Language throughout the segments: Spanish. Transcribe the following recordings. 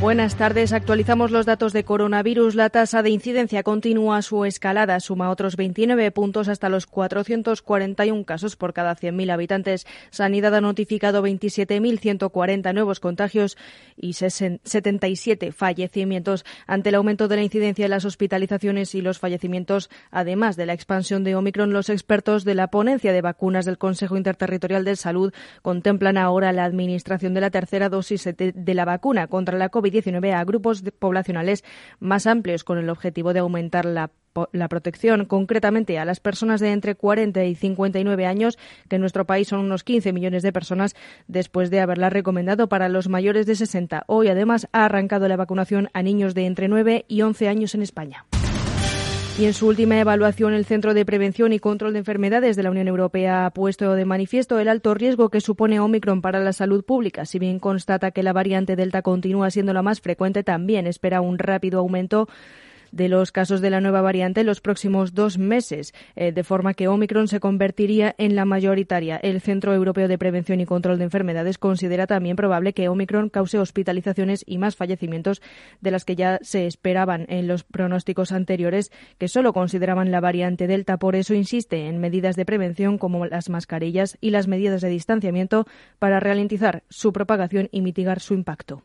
Buenas tardes. Actualizamos los datos de coronavirus. La tasa de incidencia continúa su escalada. Suma otros 29 puntos hasta los 441 casos por cada 100.000 habitantes. Sanidad ha notificado 27.140 nuevos contagios y 77 fallecimientos. Ante el aumento de la incidencia en las hospitalizaciones y los fallecimientos, además de la expansión de Omicron, los expertos de la ponencia de vacunas del Consejo Interterritorial de Salud contemplan ahora la administración de la tercera dosis de la vacuna contra la COVID a grupos poblacionales más amplios con el objetivo de aumentar la la protección concretamente a las personas de entre 40 y 59 años, que en nuestro país son unos 15 millones de personas, después de haberla recomendado para los mayores de 60. Hoy, además, ha arrancado la vacunación a niños de entre 9 y 11 años en España. Y en su última evaluación, el Centro de Prevención y Control de Enfermedades de la Unión Europea ha puesto de manifiesto el alto riesgo que supone Omicron para la salud pública. Si bien constata que la variante Delta continúa siendo la más frecuente, también espera un rápido aumento de los casos de la nueva variante en los próximos dos meses, eh, de forma que Omicron se convertiría en la mayoritaria. El Centro Europeo de Prevención y Control de Enfermedades considera también probable que Omicron cause hospitalizaciones y más fallecimientos de las que ya se esperaban en los pronósticos anteriores, que solo consideraban la variante Delta. Por eso insiste en medidas de prevención como las mascarillas y las medidas de distanciamiento para ralentizar su propagación y mitigar su impacto.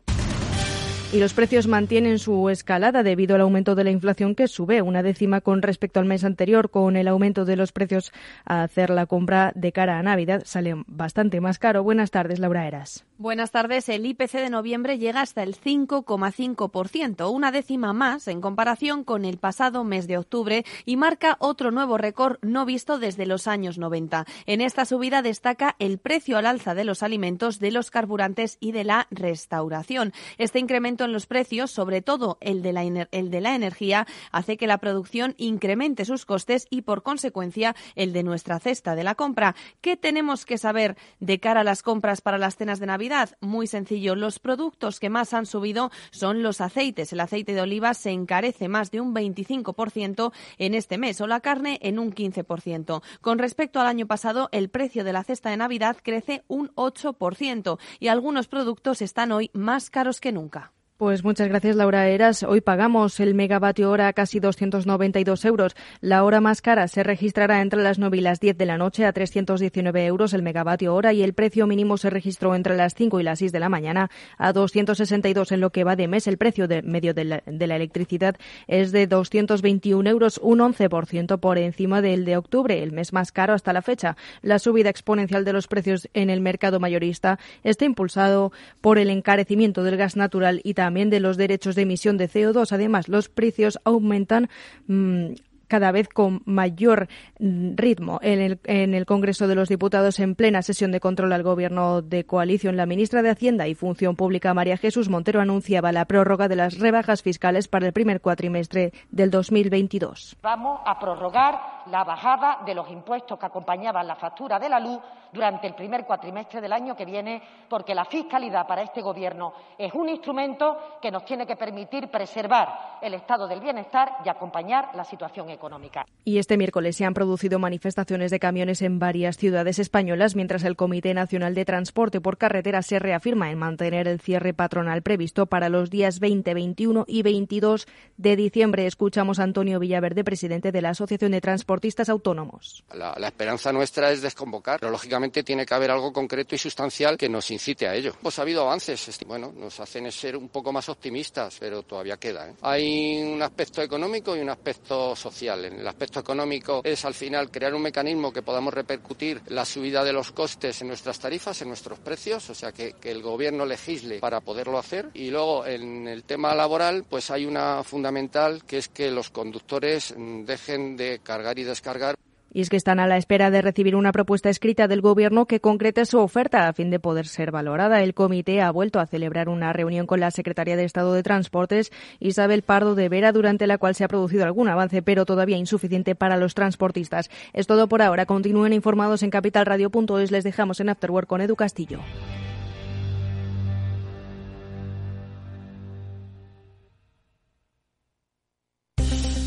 Y los precios mantienen su escalada debido al aumento de la inflación que sube una décima con respecto al mes anterior. Con el aumento de los precios a hacer la compra de cara a Navidad sale bastante más caro. Buenas tardes, Laura Eras. Buenas tardes. El IPC de noviembre llega hasta el 5,5%, una décima más en comparación con el pasado mes de octubre y marca otro nuevo récord no visto desde los años 90. En esta subida destaca el precio al alza de los alimentos, de los carburantes y de la restauración. Este incremento en los precios, sobre todo el de la, energía, hace que la producción incremente sus costes y, por consecuencia, el de nuestra cesta de la compra. ¿Qué tenemos que saber de cara a las compras para las cenas de Navidad? Muy sencillo. Los productos que más han subido son los aceites. El aceite de oliva se encarece más de un 25% en este mes o la carne en un 15%. Con respecto al año pasado, el precio de la cesta de Navidad crece un 8% y algunos productos están hoy más caros que nunca. Pues muchas gracias, Laura Eras. Hoy pagamos el megavatio hora a casi 292 euros. La hora más cara se registrará entre las 9 y las 10 de la noche a 319 euros el megavatio hora y el precio mínimo se registró entre las 5 y las 6 de la mañana a 262 en lo que va de mes. El precio de medio de la, de la electricidad es de 221 euros, un 11% por encima del de octubre, el mes más caro hasta la fecha. La subida exponencial de los precios en el mercado mayorista está impulsado por el encarecimiento del gas natural y también también de los derechos de emisión de CO2. Además, los precios aumentan mm, cada vez con mayor mm, ritmo. En el, en el Congreso de los Diputados, en plena sesión de control al Gobierno de coalición, la ministra de Hacienda y Función Pública, María Jesús Montero, anunciaba la prórroga de las rebajas fiscales para el primer cuatrimestre del 2022. Vamos a prorrogar la bajada de los impuestos que acompañaban la factura de la luz durante el primer cuatrimestre del año que viene, porque la fiscalidad para este Gobierno es un instrumento que nos tiene que permitir preservar el estado del bienestar y acompañar la situación económica. Y este miércoles se han producido manifestaciones de camiones en varias ciudades españolas, mientras el Comité Nacional de Transporte por Carretera se reafirma en mantener el cierre patronal previsto para los días 20, 21 y 22 de diciembre. Escuchamos a Antonio Villaverde, presidente de la Asociación de Transportistas Autónomos. La, la esperanza nuestra es desconvocar, pero lógicamente tiene que haber algo concreto y sustancial que nos incite a ello. Pues ha habido avances, bueno, nos hacen ser un poco más optimistas, pero todavía queda. ¿eh? Hay un aspecto económico y un aspecto social el aspecto económico es al final crear un mecanismo que podamos repercutir la subida de los costes en nuestras tarifas, en nuestros precios, o sea que, que el gobierno legisle para poderlo hacer. Y luego en el tema laboral, pues hay una fundamental que es que los conductores mm, dejen de cargar y descargar. Y es que están a la espera de recibir una propuesta escrita del Gobierno que concrete su oferta a fin de poder ser valorada. El comité ha vuelto a celebrar una reunión con la secretaria de Estado de Transportes, Isabel Pardo de Vera, durante la cual se ha producido algún avance, pero todavía insuficiente para los transportistas. Es todo por ahora. Continúen informados en capitalradio.es. Les dejamos en Afterwork con Edu Castillo.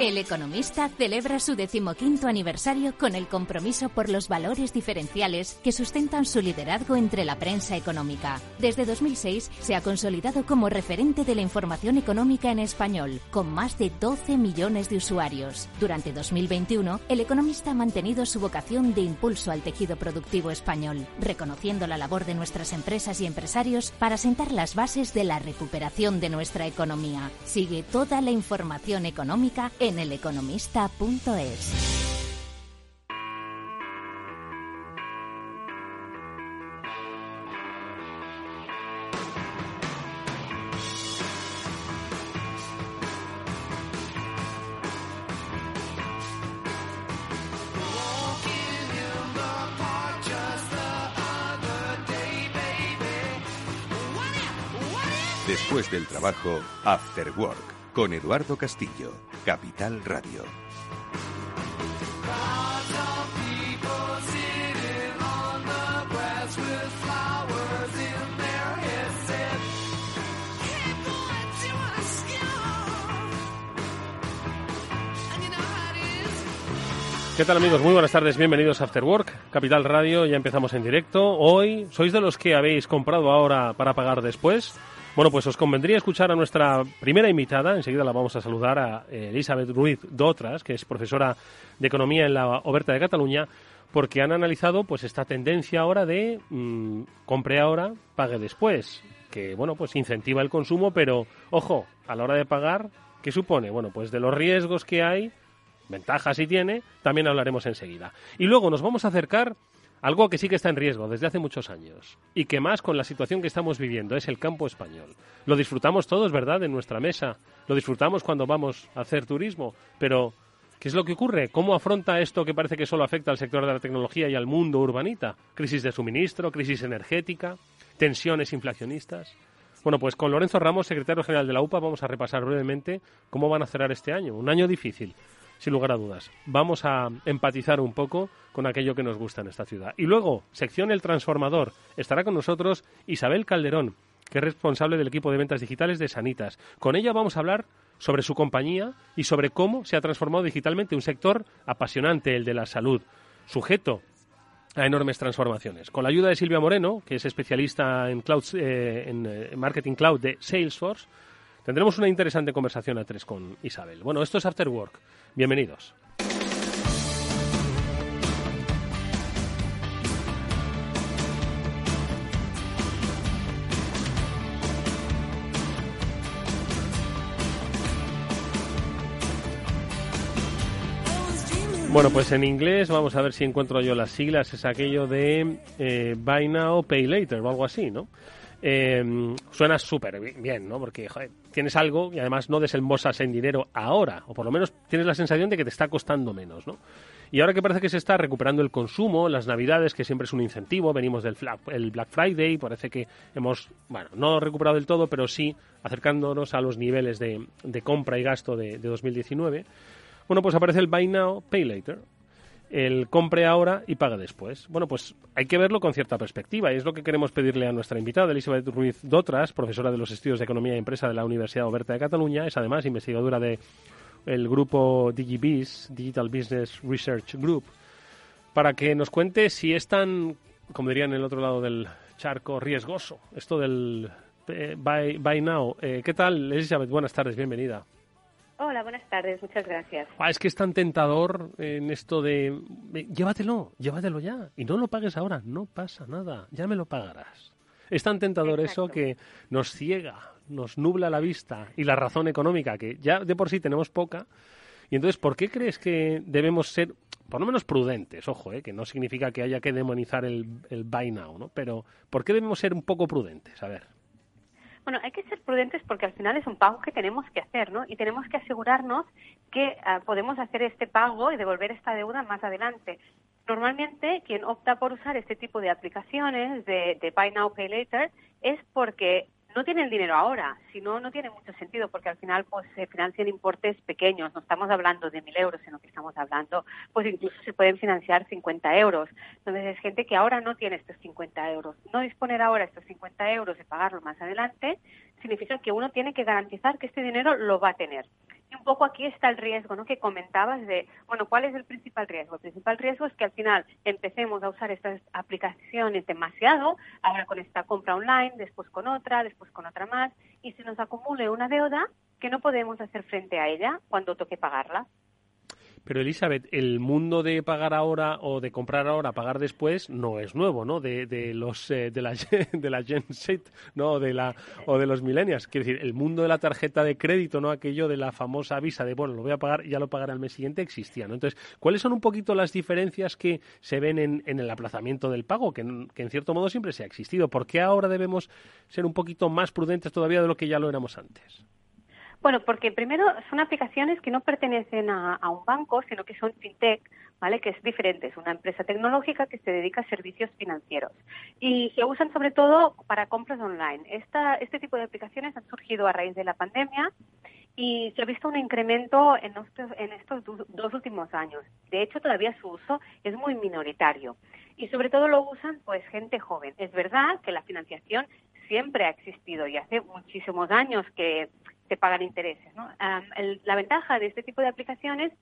El Economista celebra su decimoquinto aniversario con el compromiso por los valores diferenciales que sustentan su liderazgo entre la prensa económica. Desde 2006 se ha consolidado como referente de la información económica en español, con más de 12 millones de usuarios. Durante 2021, El Economista ha mantenido su vocación de impulso al tejido productivo español, reconociendo la labor de nuestras empresas y empresarios para sentar las bases de la recuperación de nuestra economía. Sigue toda la información económica eleconomista.es. Después del trabajo, After Work con Eduardo Castillo, Capital Radio. ¿Qué tal amigos? Muy buenas tardes, bienvenidos a After Work, Capital Radio, ya empezamos en directo. Hoy, ¿sois de los que habéis comprado ahora para pagar después? Bueno, pues os convendría escuchar a nuestra primera invitada. Enseguida la vamos a saludar a eh, Elizabeth Ruiz Dotras, que es profesora de Economía en la Oberta de Cataluña, porque han analizado pues esta tendencia ahora de mm, compre ahora, pague después, que bueno, pues incentiva el consumo, pero ojo, a la hora de pagar, ¿qué supone? Bueno, pues de los riesgos que hay, ventajas y tiene, también hablaremos enseguida. Y luego nos vamos a acercar algo que sí que está en riesgo desde hace muchos años y que más con la situación que estamos viviendo es el campo español. Lo disfrutamos todos, ¿verdad?, en nuestra mesa. Lo disfrutamos cuando vamos a hacer turismo, pero ¿qué es lo que ocurre? ¿Cómo afronta esto que parece que solo afecta al sector de la tecnología y al mundo urbanita? Crisis de suministro, crisis energética, tensiones inflacionistas. Bueno, pues con Lorenzo Ramos, secretario general de la UPA, vamos a repasar brevemente cómo van a cerrar este año. Un año difícil, sin lugar a dudas. Vamos a empatizar un poco con aquello que nos gusta en esta ciudad. Y luego, sección El Transformador. Estará con nosotros Isabel Calderón, que es responsable del equipo de ventas digitales de Sanitas. Con ella vamos a hablar sobre su compañía y sobre cómo se ha transformado digitalmente un sector apasionante, el de la salud, sujeto a enormes transformaciones. Con la ayuda de Silvia Moreno, que es especialista en, cloud, eh, en eh, marketing cloud de Salesforce, tendremos una interesante conversación a tres con Isabel. Bueno, esto es After Work. Bienvenidos. Bueno, pues en inglés vamos a ver si encuentro yo las siglas. Es aquello de eh, Buy Now, Pay Later o algo así, ¿no? Eh, suena súper bien, ¿no? Porque tienes algo y además no desembolsas en dinero ahora, o por lo menos tienes la sensación de que te está costando menos, ¿no? Y ahora que parece que se está recuperando el consumo, las navidades, que siempre es un incentivo, venimos del el Black Friday, parece que hemos, bueno, no recuperado del todo, pero sí acercándonos a los niveles de, de compra y gasto de, de 2019. Bueno, pues aparece el Buy Now, Pay Later. El compre ahora y paga después. Bueno, pues hay que verlo con cierta perspectiva y es lo que queremos pedirle a nuestra invitada, Elizabeth Ruiz Dotras, profesora de los estudios de Economía y Empresa de la Universidad Oberta de Cataluña, es además investigadora de el grupo DigiBiz, Digital Business Research Group, para que nos cuente si es tan, como dirían en el otro lado del charco, riesgoso esto del eh, buy, buy, Now. Eh, ¿Qué tal, Elizabeth? Buenas tardes, bienvenida. Hola, buenas tardes, muchas gracias. Ah, es que es tan tentador en esto de llévatelo, llévatelo ya y no lo pagues ahora, no pasa nada, ya me lo pagarás. Es tan tentador eso que nos ciega, nos nubla la vista y la razón económica, que ya de por sí tenemos poca. Y entonces, ¿por qué crees que debemos ser, por lo menos prudentes? Ojo, ¿eh? que no significa que haya que demonizar el, el buy now, ¿no? Pero, ¿por qué debemos ser un poco prudentes? A ver. Bueno, hay que ser prudentes porque al final es un pago que tenemos que hacer, ¿no? Y tenemos que asegurarnos que ah, podemos hacer este pago y devolver esta deuda más adelante. Normalmente, quien opta por usar este tipo de aplicaciones de, de Buy Now, Pay Later es porque no tiene el dinero ahora, si no, no tiene mucho sentido porque al final pues se financian importes pequeños, no estamos hablando de mil euros, sino que estamos hablando, pues incluso se pueden financiar 50 euros. Entonces es gente que ahora no tiene estos 50 euros. No disponer ahora estos 50 euros de pagarlo más adelante significa que uno tiene que garantizar que este dinero lo va a tener un poco aquí está el riesgo, ¿no? Que comentabas de, bueno, ¿cuál es el principal riesgo? El principal riesgo es que al final empecemos a usar estas aplicaciones demasiado, ahora con esta compra online, después con otra, después con otra más, y se nos acumule una deuda que no podemos hacer frente a ella cuando toque pagarla. Pero Elizabeth, el mundo de pagar ahora o de comprar ahora, pagar después, no es nuevo, ¿no? De, de los eh, de la de la Gen Z, ¿no? De la o de los millennials. Quiero decir, el mundo de la tarjeta de crédito, ¿no? Aquello de la famosa visa de bueno, lo voy a pagar ya lo pagaré al mes siguiente existía, ¿no? Entonces, ¿cuáles son un poquito las diferencias que se ven en, el aplazamiento del pago, que en cierto modo siempre se ha existido? ¿Por qué ahora debemos ser un poquito más prudentes todavía de lo que ya lo éramos antes? Bueno, porque primero son aplicaciones que no pertenecen a, un banco, sino que son fintech, ¿vale? Que es diferente, es una empresa tecnológica que se dedica a servicios financieros y se usan sobre todo para compras online. Esta, este tipo de aplicaciones han surgido a raíz de la pandemia y se ha visto un incremento en estos, en estos dos últimos años. De hecho, todavía su uso es muy minoritario y sobre todo lo usan pues gente joven. Es verdad que la financiación siempre ha existido y hace muchísimos años que se pagan intereses. ¿no? la ventaja de este tipo de aplicaciones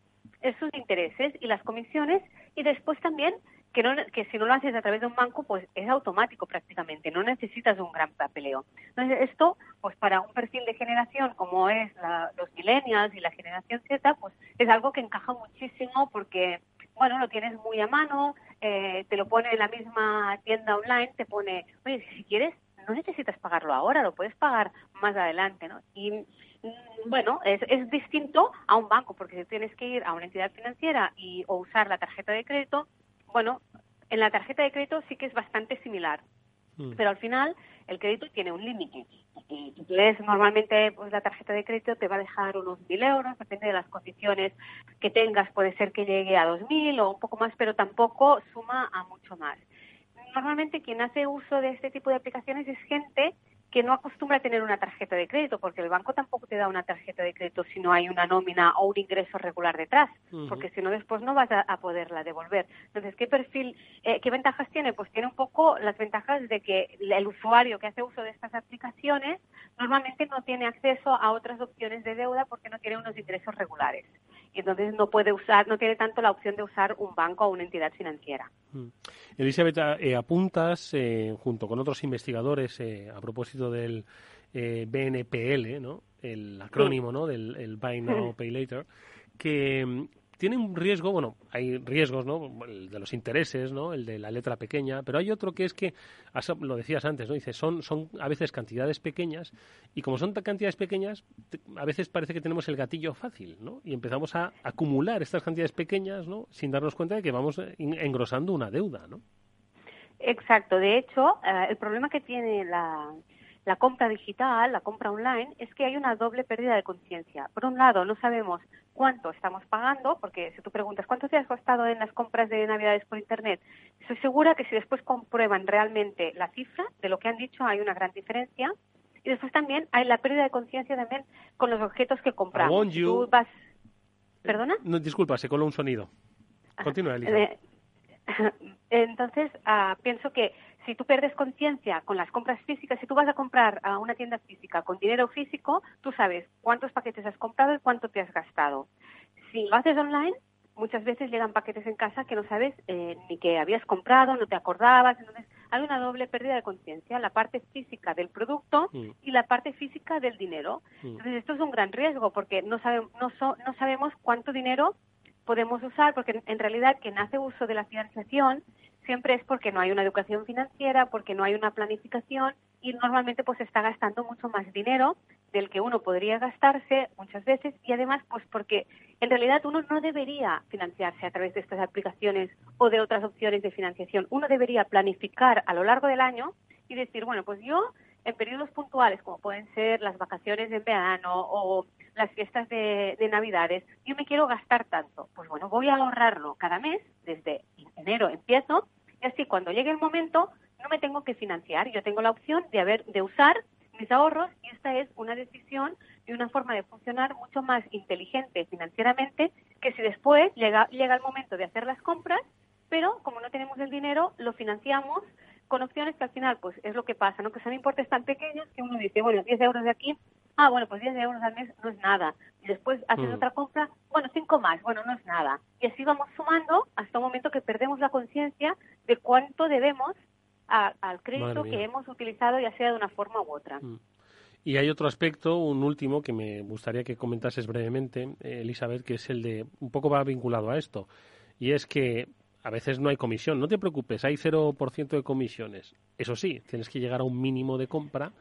es sus intereses y las comisiones y después también que, no, que si no lo haces a través de un banco, pues es automático prácticamente, no necesitas un gran papeleo. Entonces, esto, pues para un perfil de generación como es los millennials y la generación Z, pues es algo que encaja muchísimo porque, bueno, lo tienes muy a mano, eh, te lo pone en la misma tienda online, te pone, oye, si quieres, no necesitas pagarlo ahora, lo puedes pagar más adelante, ¿no? Y mm, bueno, es, es distinto a un banco, porque si tienes que ir a una entidad financiera y o usar la tarjeta de crédito, bueno, en la tarjeta de crédito sí que es bastante similar, mm. pero al final el crédito tiene un límite. Tú normalmente pues la tarjeta de crédito te va a dejar unos mil euros, depende de las condiciones que tengas, puede ser que llegue a dos mil o un poco más, pero tampoco suma a mucho más normalmente quien hace uso de este tipo de aplicaciones es gente que no acostumbra a tener una tarjeta de crédito, porque el banco tampoco te da una tarjeta de crédito si no hay una nómina o un ingreso regular detrás, porque si no después no vas a, poderla devolver. Entonces, ¿qué perfil, eh, qué ventajas tiene? Pues tiene un poco las ventajas de que el usuario que hace uso de estas aplicaciones normalmente no tiene acceso a otras opciones de deuda porque no tiene unos ingresos regulares y entonces no puede usar, no tiene tanto la opción de usar un banco o una entidad financiera. Elizabeth, eh, apuntas eh, junto con otros investigadores eh, a propósito del BNPL, ¿no? El acrónimo, ¿no? Del Buy Now Pay Later, que mm, tiene un riesgo, bueno, hay riesgos, ¿no? El de los intereses, ¿no? El de la letra pequeña, pero hay otro que es que, lo decías antes, ¿no? Dice, son, son a veces cantidades pequeñas y como son cantidades pequeñas, a veces parece que tenemos el gatillo fácil, ¿no? Y empezamos a acumular estas cantidades pequeñas, ¿no? Sin darnos cuenta de que vamos engrosando una deuda, ¿no? Exacto. De hecho, eh, el problema que tiene la, la compra digital, la compra online, es que hay una doble pérdida de conciencia. Por un lado, no sabemos cuánto estamos pagando, porque si tú preguntas cuánto te has costado en las compras de Navidades por Internet, estoy segura que si después comprueban realmente la cifra de lo que han dicho, hay una gran diferencia. Y después también hay la pérdida de conciencia también con los objetos que compramos. Tú vas... ¿Perdona? No, disculpa, se coló un sonido. Continúa, Elisa. Entonces, ah, pienso que si tú pierdes conciencia con las compras físicas, si tú vas a comprar a una tienda física con dinero físico, tú sabes cuántos paquetes has comprado y cuánto te has gastado. Si lo haces online, muchas veces llegan paquetes en casa que no sabes eh, ni que habías comprado, no te acordabas. Entonces, hay una doble pérdida de conciencia, la parte física del producto mm. y la parte física del dinero. Mm. Entonces, esto es un gran riesgo porque no, no, no sabemos cuánto dinero podemos usar, porque en realidad quien hace uso de la financiación siempre es porque no hay una educación financiera, porque no hay una planificación y normalmente pues está gastando mucho más dinero del que uno podría gastarse muchas veces y además pues porque en realidad uno no debería financiarse a través de estas aplicaciones o de otras opciones de financiación. Uno debería planificar a lo largo del año y decir, bueno, pues yo en periodos puntuales como pueden ser las vacaciones de verano o las fiestas de, de Navidades, yo me quiero gastar tanto. Pues bueno, voy a ahorrarlo cada mes, desde enero empiezo, y así cuando llegue el momento no me tengo que financiar. Yo tengo la opción de, haber, de usar mis ahorros y esta es una decisión y una forma de funcionar mucho más inteligente financieramente que si después llega, llega el momento de hacer las compras, pero como no tenemos el dinero, lo financiamos con opciones que al final, pues es lo que pasa, ¿no? Que son importes tan pequeños que uno dice, bueno, 10 euros de aquí, ah, bueno, pues 10 euros al mes no es nada. Y después haces mm. otra compra, bueno, 5 más, bueno, no es nada. Y así vamos sumando hasta un momento que perdemos la conciencia de cuánto debemos al crédito que hemos utilizado, ya sea de una forma u otra. Mm. Y hay otro aspecto, un último, que me gustaría que comentases brevemente, eh, Elizabeth, que es el de, un poco va vinculado a esto, y es que a veces no hay comisión. No te preocupes, hay 0% de comisiones. Eso sí, tienes que llegar a un mínimo de compra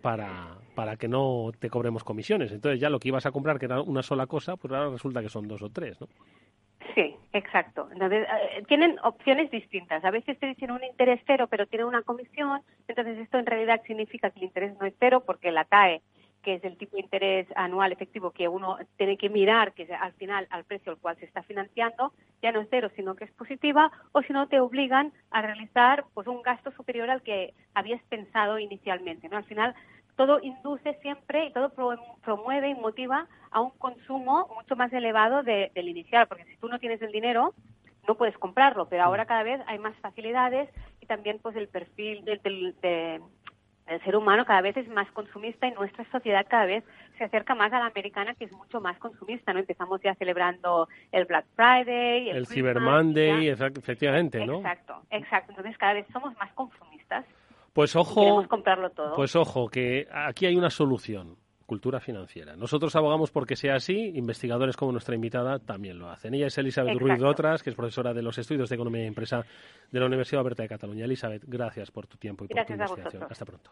para, para que no te cobremos comisiones. Entonces ya lo que ibas a comprar, que era una sola cosa, pues ahora resulta que son dos o tres, ¿no? Sí, exacto. Entonces, eh, tienen opciones distintas. A veces te dicen un interés cero, pero tiene una comisión. Entonces, esto en realidad significa que el interés no es cero porque la TAE, que es el tipo de interés anual efectivo que uno tiene que mirar, que es al final al precio al cual se está financiando, ya no es cero, sino que es positiva, o si no te obligan a realizar pues un gasto superior al que habías pensado inicialmente. ¿no? Al final, todo induce siempre y todo promueve y motiva a un consumo mucho más elevado del inicial, porque si tú no tienes el dinero, no puedes comprarlo, pero ahora cada vez hay más facilidades y también pues el perfil del, del, ser humano cada vez es más consumista y nuestra sociedad cada vez se acerca más a la americana que es mucho más consumista, ¿no? Empezamos ya celebrando el Black Friday, el, Cyber Monday, efectivamente, ¿no? Exacto, exacto. Entonces cada vez somos más consumistas. Pues ojo, comprarlo todo. pues ojo, que aquí hay una solución, cultura financiera. Nosotros abogamos porque sea así, investigadores como nuestra invitada también lo hacen. Ella es Elizabeth Ruiz Otras, que es profesora de los estudios de Economía e Empresa de la Universidad Oberta de Cataluña. Elizabeth, gracias por tu tiempo y por tu investigación. Hasta pronto.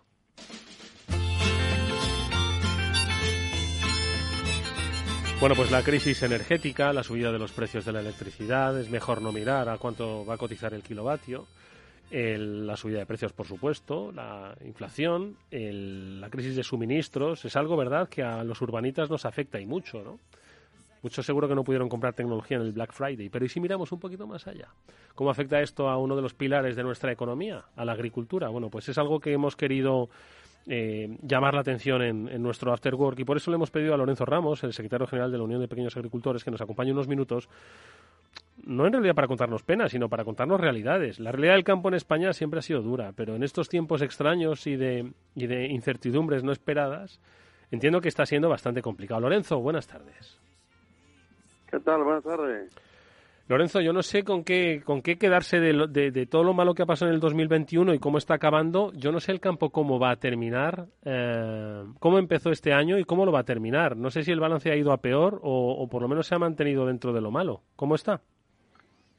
Bueno, pues la crisis energética, la subida de los precios de la electricidad, es mejor no mirar a cuánto va a cotizar el kilovatio la subida de precios, por supuesto, la inflación, la crisis de suministros, es algo, ¿verdad?, que a los urbanitas nos afecta y mucho, ¿no? Muchos seguro que no pudieron comprar tecnología en el Black Friday, pero ¿y si miramos un poquito más allá? ¿Cómo afecta esto a uno de los pilares de nuestra economía, a la agricultura? Bueno, pues es algo que hemos querido eh, llamar la atención en, en, nuestro After Work y por eso le hemos pedido a Lorenzo Ramos, el secretario general de la Unión de Pequeños Agricultores, que nos acompañe unos minutos no en realidad para contarnos penas, sino para contarnos realidades. La realidad del campo en España siempre ha sido dura, pero en estos tiempos extraños y de, y de incertidumbres no esperadas, entiendo que está siendo bastante complicado. Lorenzo, buenas tardes. ¿Qué tal? Buenas tardes. Lorenzo, yo no sé con qué, con qué quedarse de, de, todo lo malo que ha pasado en el 2021 y cómo está acabando. Yo no sé el campo cómo va a terminar, eh, cómo empezó este año y cómo lo va a terminar. No sé si el balance ha ido a peor o, o por lo menos se ha mantenido dentro de lo malo. ¿Cómo está?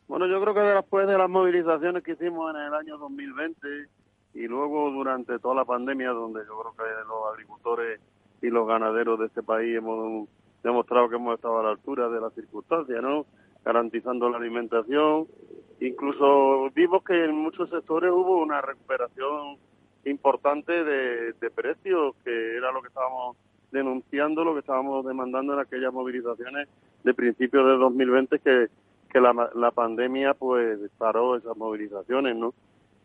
Bueno, yo creo que después de las movilizaciones que hicimos en el año 2020 y luego durante toda la pandemia, donde yo creo que los agricultores y los ganaderos de este país hemos demostrado que hemos estado a la altura de las circunstancias, ¿no? Garantizando la alimentación. Incluso vimos que en muchos sectores hubo una recuperación importante de, precios, que era lo que estábamos denunciando, lo que estábamos demandando en aquellas movilizaciones de principios de 2020 que que la, la pandemia pues paró esas movilizaciones, ¿no?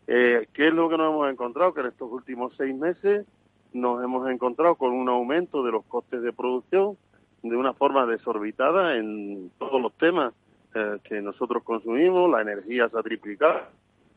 Eh, ¿Qué es lo que nos hemos encontrado? Que en estos últimos seis meses nos hemos encontrado con un aumento de los costes de producción de una forma desorbitada en todos los temas eh, que nosotros consumimos, la energía se ha triplicado,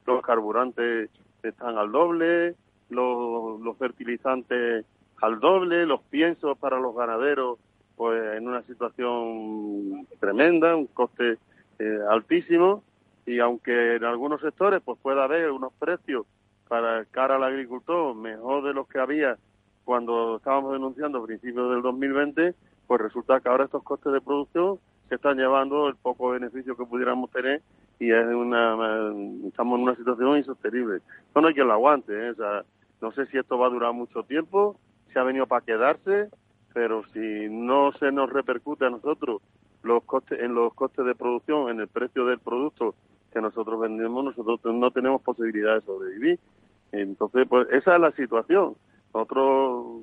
los carburantes están al doble, los, los fertilizantes al doble, los piensos para los ganaderos pues en una situación tremenda, un coste eh, altísimo y aunque en algunos sectores pues pueda haber unos precios para cara al agricultor mejor de los que había cuando estábamos denunciando a principios del 2020, pues resulta que ahora estos costes de producción se están llevando el poco beneficio que pudiéramos tener y es una estamos en una situación insostenible. No hay quien lo aguante, ¿eh? No sé si esto va a durar mucho tiempo, si ha venido para quedarse, pero si no se nos repercute a nosotros los costes en los costes de producción, en el precio del producto que nosotros vendemos, nosotros no tenemos posibilidad de sobrevivir. Entonces, pues esa es la situación. Nosotros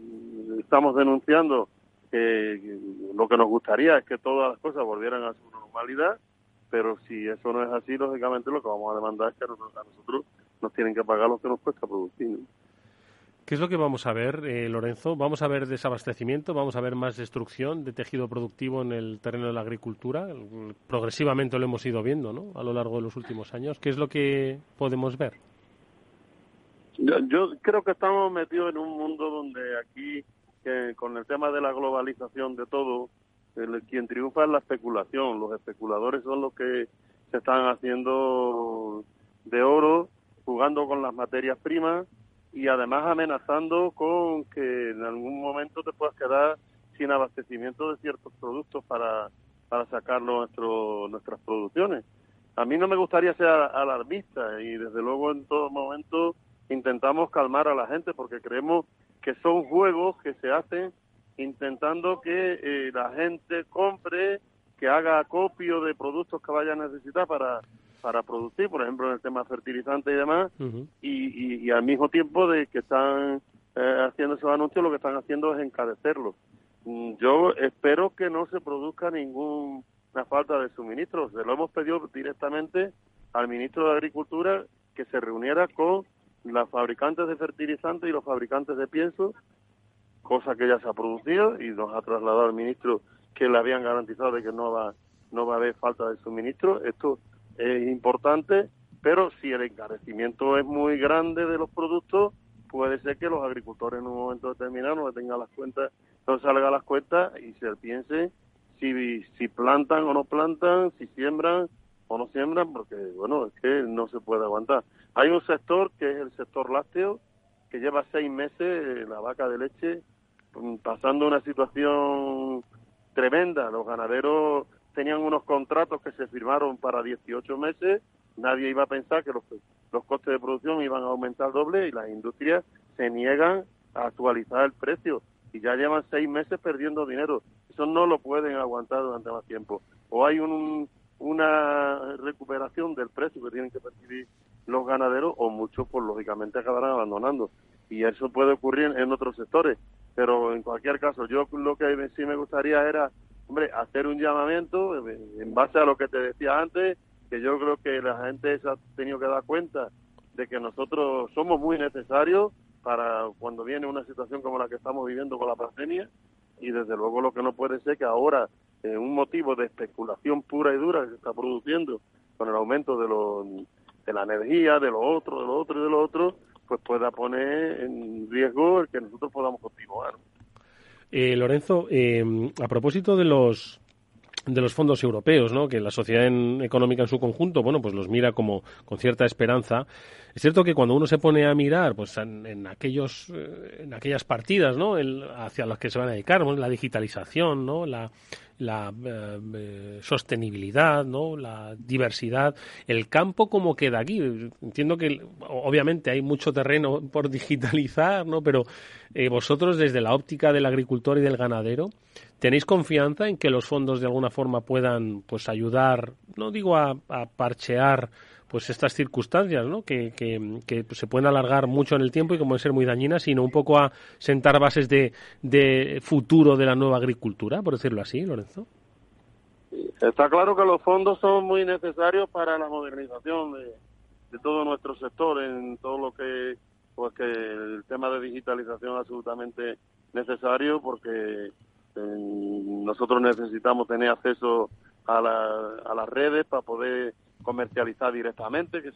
estamos denunciando que lo que nos gustaría es que todas las cosas volvieran a su normalidad, pero si eso no es así, lógicamente lo que vamos a demandar es que a nosotros, nos tienen que pagar lo que nos cuesta producir. ¿Qué es lo que vamos a ver, eh, Lorenzo? ¿Vamos a ver desabastecimiento? ¿Vamos a ver más destrucción de tejido productivo en el terreno de la agricultura? Progresivamente lo hemos ido viendo ¿no? a lo largo de los últimos años. ¿Qué es lo que podemos ver? Yo, creo que estamos metidos en un mundo donde aquí, con el tema de la globalización de todo, el, quien triunfa es la especulación. Los especuladores son los que se están haciendo de oro, jugando con las materias primas y además amenazando con que en algún momento te puedas quedar sin abastecimiento de ciertos productos para, para sacar nuestro, nuestras producciones. A mí no me gustaría ser alarmista y desde luego en todo momento intentamos calmar a la gente porque creemos que son juegos que se hacen intentando que eh, la gente compre, que haga acopio de productos que vaya a necesitar para, para producir, por ejemplo, en el tema fertilizante y demás, y, al mismo tiempo de que están eh, haciendo esos anuncios, lo que están haciendo es encarecerlos. Mm, yo espero que no se produzca ninguna falta de suministros. Se lo hemos pedido directamente al ministro de Agricultura que se reuniera con las fabricantes de fertilizantes y los fabricantes de pienso, cosa que ya se ha producido y nos ha trasladado al ministro que le habían garantizado de que no va, no va a haber falta de suministro. Esto es importante, pero si el encarecimiento es muy grande de los productos, puede ser que los agricultores en un momento determinado no tengan las cuentas, no salgan las cuentas y se piense si, si plantan o no plantan, si siembran o no siembran, porque bueno, es que no se puede aguantar. Hay un sector que es el sector lácteo, que lleva seis meses eh, la vaca de leche mm, pasando una situación tremenda. Los ganaderos tenían unos contratos que se firmaron para 18 meses, nadie iba a pensar que los, los costes de producción iban a aumentar doble y las industrias se niegan a actualizar el precio y ya llevan seis meses perdiendo dinero. Eso no lo pueden aguantar durante más tiempo. O hay un, una recuperación del precio que tienen que percibir los ganaderos o muchos pues lógicamente acabarán abandonando y eso puede ocurrir en, otros sectores pero en cualquier caso yo lo que sí me gustaría era hombre hacer un llamamiento en base a lo que te decía antes que yo creo que la gente se ha tenido que dar cuenta de que nosotros somos muy necesarios para cuando viene una situación como la que estamos viviendo con la pandemia y desde luego lo que no puede ser que ahora eh, un motivo de especulación pura y dura que se está produciendo con el aumento de los de la energía, de lo otro, de lo otro y de lo otro, pues pueda poner en riesgo el que nosotros podamos continuar. Eh, Lorenzo, eh, a propósito de los de los fondos europeos, ¿no? que la sociedad económica en su conjunto, bueno, pues los mira como con cierta esperanza. Es cierto que cuando uno se pone a mirar, pues en, aquellos, eh, en aquellas partidas, ¿no? hacia las que se van a dedicar, la digitalización, ¿no? La, la eh, eh, sostenibilidad, ¿no? la diversidad, el campo como queda aquí. Entiendo que obviamente hay mucho terreno por digitalizar, ¿no? pero eh, vosotros desde la óptica del agricultor y del ganadero, ¿tenéis confianza en que los fondos de alguna forma puedan pues ayudar, no digo a parchear pues estas circunstancias, ¿no? Que, que, se pueden alargar mucho en el tiempo y como pueden ser muy dañinas, sino un poco a sentar bases de, de futuro de la nueva agricultura, por decirlo así, Lorenzo. Está claro que los fondos son muy necesarios para la modernización de, de todo nuestro sector, en todo lo que, pues que el tema de digitalización es absolutamente necesario porque eh, nosotros necesitamos tener acceso a, a las redes para poder comercializar directamente, que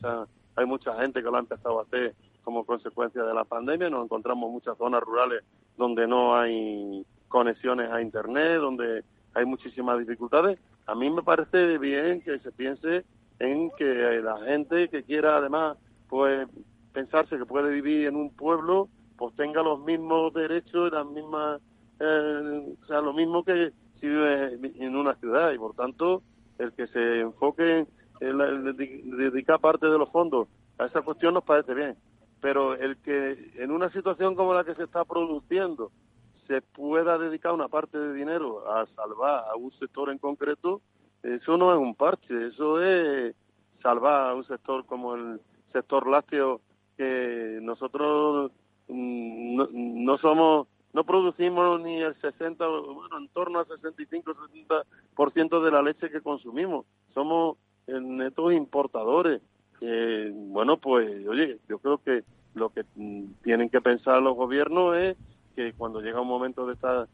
hay mucha gente que lo ha empezado a hacer como consecuencia de la pandemia. Nos encontramos muchas zonas rurales donde no hay conexiones a Internet, donde hay muchísimas dificultades. A mí me parece bien que se piense en que la gente que quiera además pues pensarse que puede vivir en un pueblo pues tenga los mismos derechos y las mismas eh, o sea lo mismo que si vive en una ciudad y por tanto el que se enfoque dedicar parte de los fondos a esa cuestión nos parece bien. pero el que en una situación como la que se está produciendo se pueda dedicar una parte de dinero a salvar a un sector en concreto, eso no es un parche, eso es salvar a un sector como el sector lácteo que nosotros mm, no, somos no producimos ni el 60 bueno en torno al 65 70% de la leche que consumimos somos netos importadores eh, bueno pues oye yo creo que lo que tienen que pensar los gobiernos es que cuando llega un momento de estas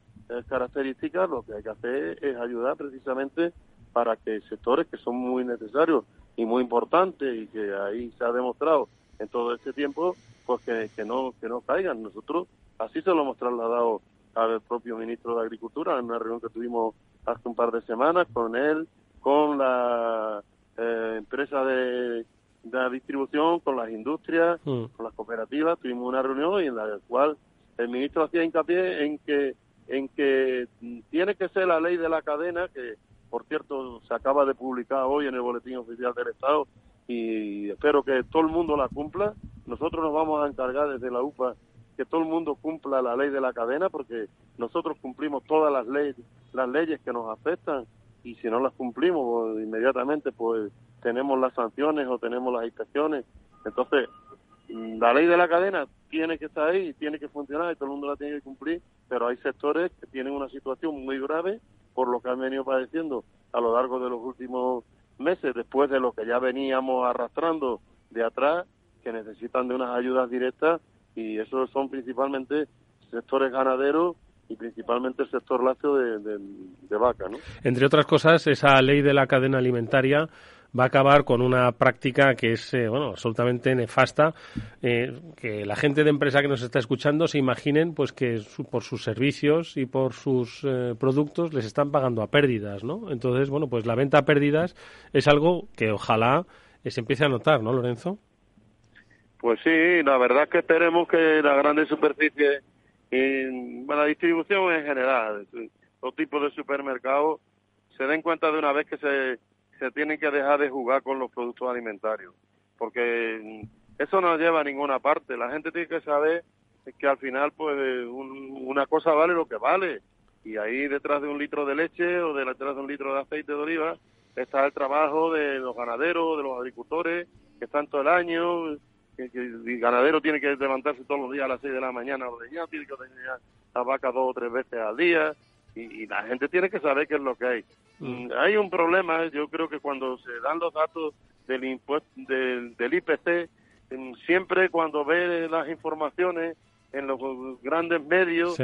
características lo que hay que hacer es ayudar precisamente para que sectores que son muy necesarios y muy importantes y que ahí se ha demostrado en todo este tiempo, pues que, no que no caigan. Nosotros así se lo hemos trasladado al propio ministro de Agricultura en una reunión que tuvimos hace un par de semanas con él, con la eh, empresa de, la distribución, con las industrias, mm. con las cooperativas. Tuvimos una reunión y en la cual el ministro hacía hincapié en que en que tiene que ser la ley de la cadena que por cierto se acaba de publicar hoy en el boletín oficial del Estado y espero que todo el mundo la cumpla. Nosotros nos vamos a encargar desde la UPA que todo el mundo cumpla la ley de la cadena porque nosotros cumplimos todas las leyes, las leyes que nos afectan y si no las cumplimos pues, inmediatamente pues tenemos las sanciones o tenemos las inspecciones. Entonces, la ley de la cadena tiene que estar ahí, tiene que funcionar y todo el mundo la tiene que cumplir, pero hay sectores que tienen una situación muy grave por lo que han venido padeciendo a lo largo de los últimos meses, después de lo que ya veníamos arrastrando de atrás, que necesitan de unas ayudas directas y esos son principalmente sectores ganaderos y principalmente el sector lácteo de, de vaca. ¿no? Entre otras cosas, esa ley de la cadena alimentaria va a acabar con una práctica que es eh, bueno absolutamente nefasta eh, que la gente de empresa que nos está escuchando se imaginen pues que por sus servicios y por sus eh, productos les están pagando a pérdidas no entonces bueno pues la venta a pérdidas es algo que ojalá se empiece a notar no Lorenzo pues sí la verdad es que esperemos que las grandes superficies y la distribución en general los tipos de supermercados se den cuenta de una vez que se se tienen que dejar de jugar con los productos alimentarios, porque eso no lleva a ninguna parte. La gente tiene que saber que al final, pues, una cosa vale lo que vale. Y ahí detrás de un litro de leche o detrás de un litro de aceite de oliva está el trabajo de los ganaderos, de los agricultores, que están todo el año. Que, el ganadero tiene que levantarse todos los días a las 6 de la mañana o de ya, tiene que tener la vaca dos o tres veces al día. Y, la gente tiene que saber qué es lo que hay. Mm, hay un problema, yo creo que cuando se dan los datos del impuesto del, IPC, siempre cuando ve las informaciones en los grandes medios,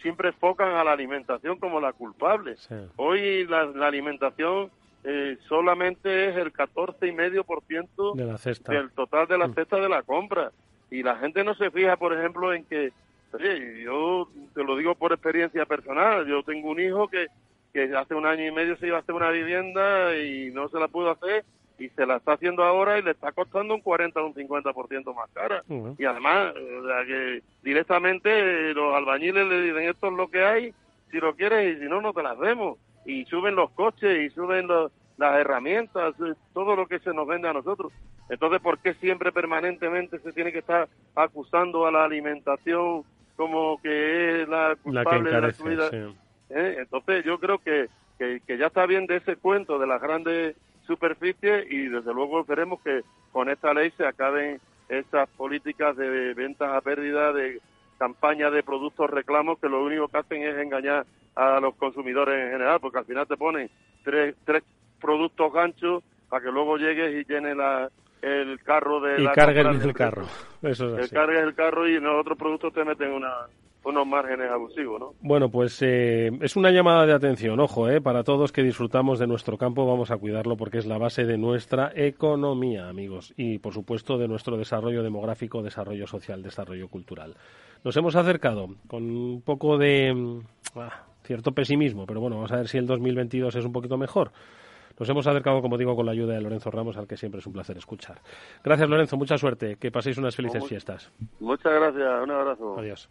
siempre enfocan a la alimentación como la culpable. Hoy la, alimentación eh, solamente es el 14,5% de la cesta. del total de la mm. cesta de la compra. Y la gente no se fija, por ejemplo, en que, oye, yo te lo digo por experiencia personal, yo tengo un hijo que que hace un año y medio se iba a hacer una vivienda y no se la pudo hacer y se la está haciendo ahora y le está costando un 40 o un 50% más cara. Y además, que directamente los albañiles le dicen esto es lo que hay, si lo quieres y si no, no te las demos. Y suben los coches y suben las herramientas, eh, todo lo que se nos vende a nosotros. Entonces, ¿por qué siempre permanentemente se tiene que estar acusando a la alimentación como que es la culpable de la subida? ¿eh? Entonces yo creo que, que, ya está bien de ese cuento de las grandes superficies y desde luego esperemos que con esta ley se acaben esas políticas de ventas a pérdida, de campaña de productos reclamos que lo único que hacen es engañar a los consumidores en general, porque al final te ponen tres, tres productos ganchos para que luego llegues y llenes la, el carro de y la cargues el, carro. Eso es Cargues el carro y en los otros productos te meten una, unos márgenes abusivos, ¿no? Bueno, pues eh, es una llamada de atención, ojo, eh, para todos que disfrutamos de nuestro campo, vamos a cuidarlo porque es la base de nuestra economía, amigos, y por supuesto de nuestro desarrollo demográfico, desarrollo social, desarrollo cultural. Nos hemos acercado con un poco de mm, ah, cierto pesimismo, pero bueno, vamos a ver si el 2022 es un poquito mejor. Nos hemos acercado, como digo, con la ayuda de Lorenzo Ramos, al que siempre es un placer escuchar. Gracias, Lorenzo. Mucha suerte. Que paséis unas felices fiestas. Muchas gracias. Un abrazo. Adiós.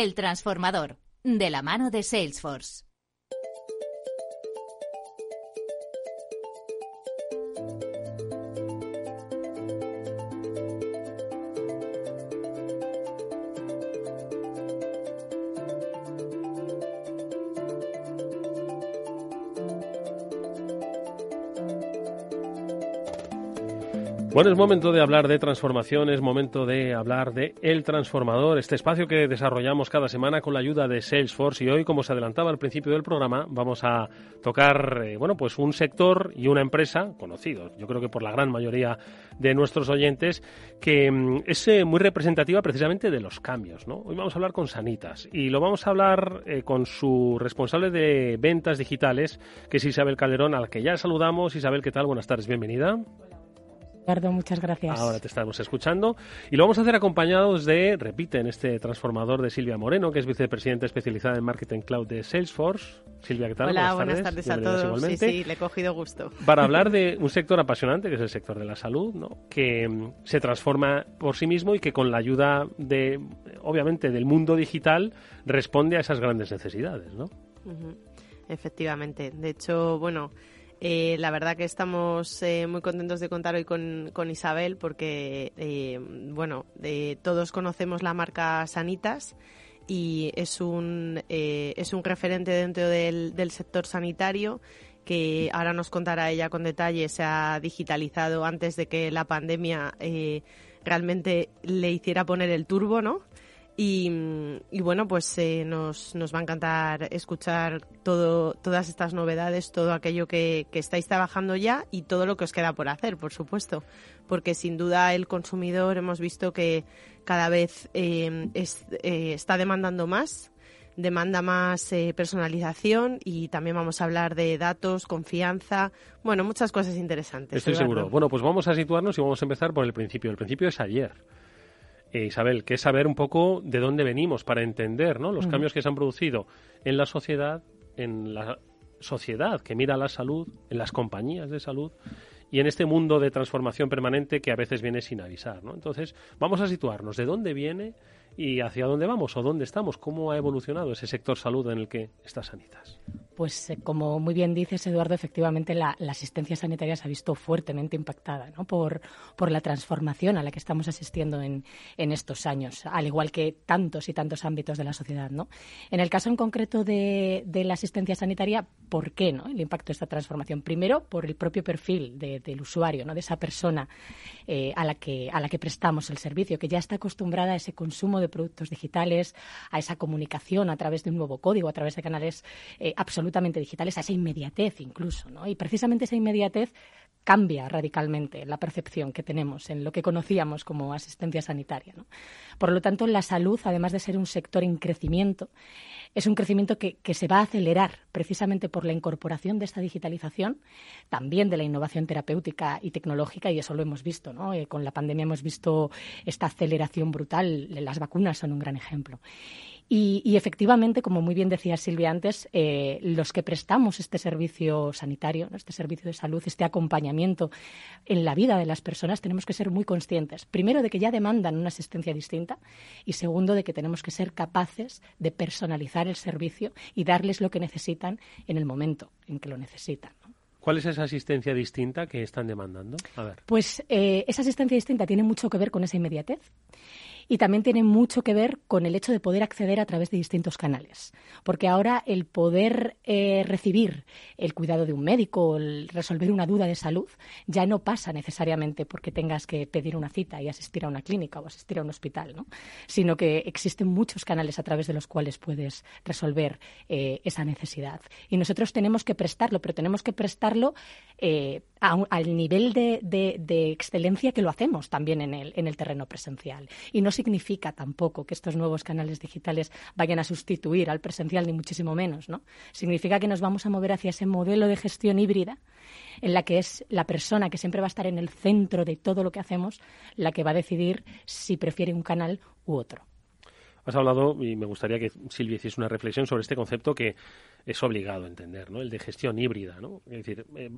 El Transformador, de la mano de Salesforce. Bueno, es momento de hablar de transformación, es momento de hablar de El Transformador, este espacio que desarrollamos cada semana con la ayuda de Salesforce y hoy, como se adelantaba al principio del programa, vamos a tocar, eh, bueno, pues un sector y una empresa conocidos, yo creo que por la gran mayoría de nuestros oyentes, que mm, es eh, muy representativa precisamente de los cambios, ¿no? Hoy vamos a hablar con Sanitas y lo vamos a hablar eh, con su responsable de ventas digitales, que es Isabel Calderón, a la que ya saludamos. Isabel, ¿qué tal? Buenas tardes, bienvenida muchas gracias. Ahora te estamos escuchando. Y lo vamos a hacer acompañados de, repite, en este transformador de Silvia Moreno, que es vicepresidenta especializada en Marketing Cloud de Salesforce. Silvia, ¿qué tal? Hola, buenas, tardes, a todos. Sí, sí, le he cogido gusto. Para hablar de un sector apasionante, que es el sector de la salud, ¿no? que mm, se transforma por sí mismo y que con la ayuda de, obviamente, del mundo digital responde a esas grandes necesidades, ¿no? Efectivamente. De hecho, bueno, eh, la verdad que estamos eh, muy contentos de contar hoy con, Isabel porque, eh, bueno, todos conocemos la marca Sanitas y es un, es un referente dentro del, del, sector sanitario que ahora nos contará ella con detalle, se ha digitalizado antes de que la pandemia realmente le hiciera poner el turbo, ¿no? Y, bueno, pues eh, nos, nos va a encantar escuchar todo, todas estas novedades, todo aquello que, estáis trabajando ya y todo lo que os queda por hacer, por supuesto. Porque sin duda el consumidor hemos visto que cada vez eh, eh, está demandando más, demanda más personalización y también vamos a hablar de datos, confianza, bueno, muchas cosas interesantes. Estoy seguro. Bueno, pues vamos a situarnos y vamos a empezar por el principio. El principio es ayer. Eh, Isabel, que es saber un poco de dónde venimos para entender ¿no? los cambios que se han producido en la sociedad, en la sociedad que mira la salud, en las compañías de salud y en este mundo de transformación permanente que a veces viene sin avisar. ¿no? Entonces, vamos a situarnos de dónde viene y hacia dónde vamos o dónde estamos, cómo ha evolucionado ese sector salud en el que está Sanitas. Pues eh, como muy bien dices, Eduardo, efectivamente la, asistencia sanitaria se ha visto fuertemente impactada ¿no? por, por la transformación a la que estamos asistiendo en, en, estos años, al igual que tantos y tantos ámbitos de la sociedad. ¿no? En el caso en concreto de, de la asistencia sanitaria, ¿por qué no? el impacto de esta transformación? Primero, por el propio perfil del usuario, ¿no? de esa persona eh, a, la que, a la que prestamos el servicio, que ya está acostumbrada a ese consumo de productos digitales, a esa comunicación a través de un nuevo código, a través de canales eh, absolutamente digitales, a esa inmediatez incluso. ¿no? Y precisamente esa inmediatez cambia radicalmente la percepción que tenemos en lo que conocíamos como asistencia sanitaria. Por lo tanto, la salud, además de ser un sector en crecimiento, es un crecimiento que, se va a acelerar precisamente por la incorporación de esta digitalización, también de la innovación terapéutica y tecnológica, y eso lo hemos visto. ¿no? Eh, con la pandemia hemos visto esta aceleración brutal. Las vacunas son un gran ejemplo. Y, efectivamente, como muy bien decía Silvia antes, eh, los que prestamos este servicio sanitario, este servicio de salud, este acompañamiento en la vida de las personas, tenemos que ser muy conscientes, primero, de que ya demandan una asistencia distinta y segundo, de que tenemos que ser capaces de personalizar el servicio y darles lo que necesitan en el momento en que lo necesitan. ¿Cuál es esa asistencia distinta que están demandando? A ver. Pues eh, esa asistencia distinta tiene mucho que ver con esa inmediatez Y también tiene mucho que ver con el hecho de poder acceder a través de distintos canales. Porque ahora el poder eh, recibir el cuidado de un médico, el resolver una duda de salud, ya no pasa necesariamente porque tengas que pedir una cita y asistir a una clínica o asistir a un hospital, ¿no? sino que existen muchos canales a través de los cuales puedes resolver eh, esa necesidad. Y nosotros tenemos que prestarlo, pero tenemos que prestarlo eh, al nivel de, de, excelencia que lo hacemos también en el, en el terreno presencial. Y no significa tampoco que estos nuevos canales digitales vayan a sustituir al presencial, ni muchísimo menos. ¿no? Significa que nos vamos a mover hacia ese modelo de gestión híbrida en la que es la persona que siempre va a estar en el centro de todo lo que hacemos la que va a decidir si prefiere un canal u otro. Has hablado, y me gustaría que Silvia hiciese una reflexión sobre este concepto que es obligado entender, ¿no? El de gestión híbrida, ¿no? Es decir, eh,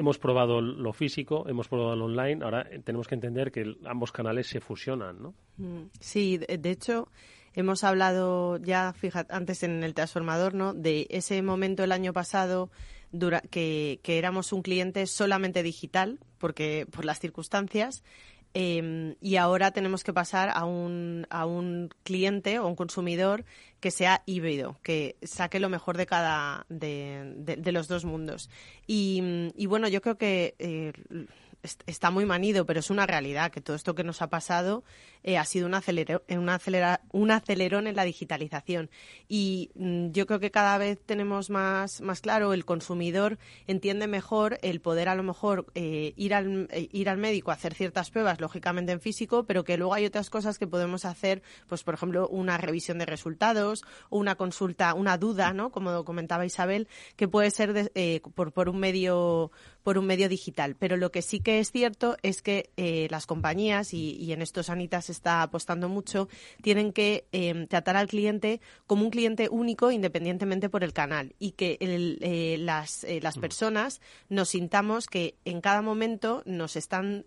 hemos probado lo físico, hemos probado lo online, ahora tenemos que entender que ambos canales se fusionan, ¿no? Mm, sí, de hecho, hemos hablado ya, fíjate, antes en el transformador, ¿no? De ese momento el año pasado que, que éramos un cliente solamente digital, porque por las circunstancias, Em, y ahora tenemos que pasar a un, a un cliente o un consumidor que sea híbrido, que saque lo mejor de cada de, de, los dos mundos. Y, y, bueno, yo creo que eh, está muy manido, pero es una realidad que todo esto que nos ha pasado eh, ha sido un, acelerón, un acelerón en la digitalización. Y mm, yo creo que cada vez tenemos más, más claro, el consumidor entiende mejor el poder a lo mejor eh, ir, al, eh, ir al médico a hacer ciertas pruebas, lógicamente en físico, pero que luego hay otras cosas que podemos hacer, pues por ejemplo, una revisión de resultados o una consulta, una duda, ¿no? Como comentaba Isabel, que puede ser por, por un medio por un medio digital. Pero lo que sí que es cierto es que eh, las compañías, y, en esto Sanitas está apostando mucho, tienen que em, tratar al cliente como un cliente único independientemente por el canal y que eh, las, eh, las personas nos sintamos que en cada momento nos están,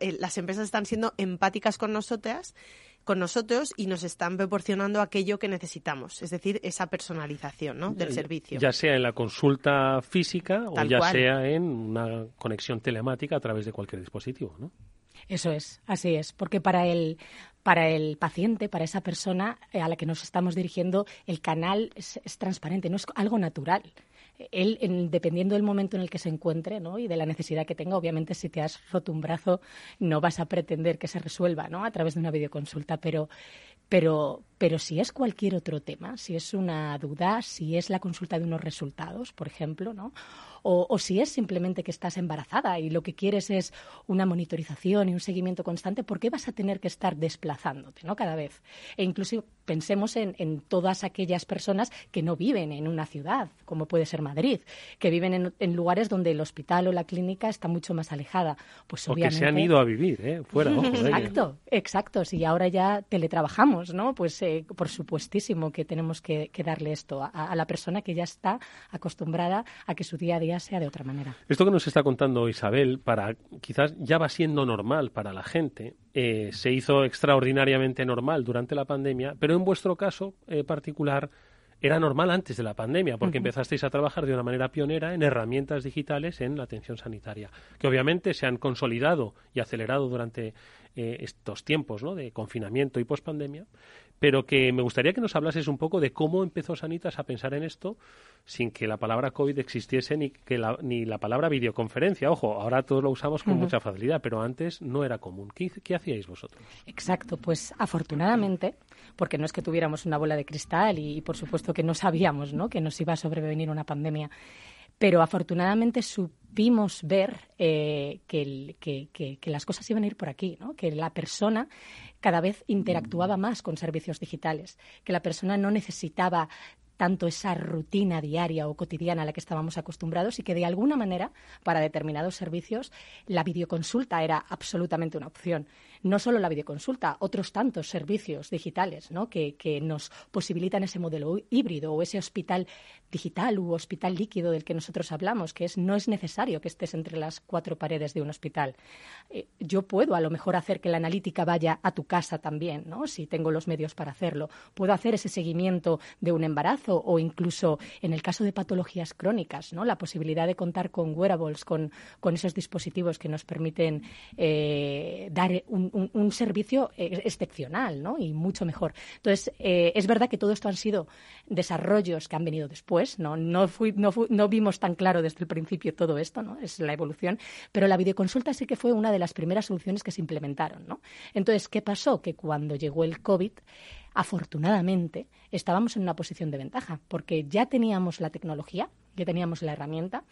las empresas están siendo empáticas con nosotras con nosotros y nos están proporcionando aquello que necesitamos, es decir, esa personalización ¿no? del servicio. Ya sea en la consulta física o ya sea en una conexión telemática a través de cualquier dispositivo, ¿no? Eso es, así es, porque para el, para el paciente, para esa persona eh, a la que nos estamos dirigiendo, el canal es, es transparente, no es algo natural él, dependiendo del momento en el que se encuentre ¿no? y de la necesidad que tenga, obviamente si te has roto un brazo no vas a pretender que se resuelva ¿no? a través de una videoconsulta, pero, pero, pero si es cualquier otro tema, si es una duda, si es la consulta de unos resultados, por ejemplo, ¿no? o, si es simplemente que estás embarazada y lo que quieres es una monitorización y un seguimiento constante, ¿por qué vas a tener que estar desplazándote ¿no? cada vez? E incluso pensemos en, todas aquellas personas que no viven en una ciudad, como puede ser Madrid, que viven en, lugares donde el hospital o la clínica está mucho más alejada. Pues o que se han ido a vivir, ¿eh? fuera. exacto, exacto. Si ahora ya teletrabajamos, ¿no? Pues eh, por supuestísimo que tenemos que, darle esto a, a, la persona que ya está acostumbrada a que su día a día sea de otra manera. Esto que nos está contando Isabel, para quizás ya va siendo normal para la gente, eh, se hizo extraordinariamente normal durante la pandemia, pero en vuestro caso eh, particular era normal antes de la pandemia, porque empezasteis a trabajar de una manera pionera en herramientas digitales en la atención sanitaria, que obviamente se han consolidado y acelerado durante eh, estos tiempos ¿no? de confinamiento y pospandemia, pero que me gustaría que nos hablases un poco de cómo empezó Sanitas a pensar en esto sin que la palabra COVID existiese ni, que la, ni la palabra videoconferencia. Ojo, ahora todos lo usamos con mucha facilidad, pero antes no era común. ¿Qué, hacíais vosotros? Exacto, pues afortunadamente, porque no es que tuviéramos una bola de cristal y, por supuesto que no sabíamos ¿no? que nos iba a sobrevenir una pandemia, pero afortunadamente supimos ver eh, que, que, las cosas iban a ir por aquí, ¿no? que la persona cada vez interactuaba más con servicios digitales, que la persona no necesitaba tanto esa rutina diaria o cotidiana a la que estábamos acostumbrados y que de alguna manera para determinados servicios la videoconsulta era absolutamente una opción no solo la videoconsulta, otros tantos servicios digitales ¿no? que, nos posibilitan ese modelo híbrido o ese hospital digital u hospital líquido del que nosotros hablamos, que es no es necesario que estés entre las cuatro paredes de un hospital. Eh, yo puedo a lo mejor hacer que la analítica vaya a tu casa también, ¿no? si tengo los medios para hacerlo. Puedo hacer ese seguimiento de un embarazo o incluso en el caso de patologías crónicas, ¿no? la posibilidad de contar con wearables, con, esos dispositivos que nos permiten eh, dar un, un, servicio eh, excepcional ¿no? y mucho mejor. Entonces, eh, es verdad que todo esto han sido desarrollos que han venido después, no, no, no, vimos tan claro desde el principio todo esto, ¿no? es la evolución, pero la videoconsulta sí que fue una de las primeras soluciones que se implementaron. ¿no? Entonces, ¿qué pasó? Que cuando llegó el COVID, afortunadamente, estábamos en una posición de ventaja, porque ya teníamos la tecnología, ya teníamos la herramienta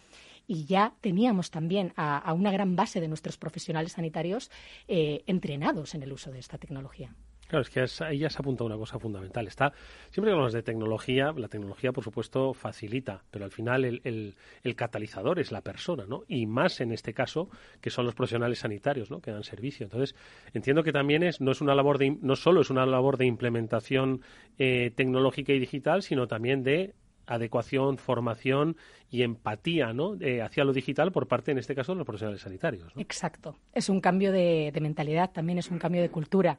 y ya teníamos también a, una gran base de nuestros profesionales sanitarios eh, entrenados en el uso de esta tecnología. Claro, es que ahí ya se apunta una cosa fundamental. Está, siempre que hablamos de tecnología, la tecnología, por supuesto, facilita, pero al final el, catalizador es la persona, ¿no? Y más en este caso, que son los profesionales sanitarios, ¿no? Que dan servicio. Entonces, entiendo que también es, no es una labor de, no solo es una labor de implementación eh, tecnológica y digital, sino también de adecuación, formación y empatía ¿no? Eh, hacia lo digital por parte, en este caso, de los profesionales sanitarios. Exacto. Es un cambio de mentalidad, también es un cambio de cultura.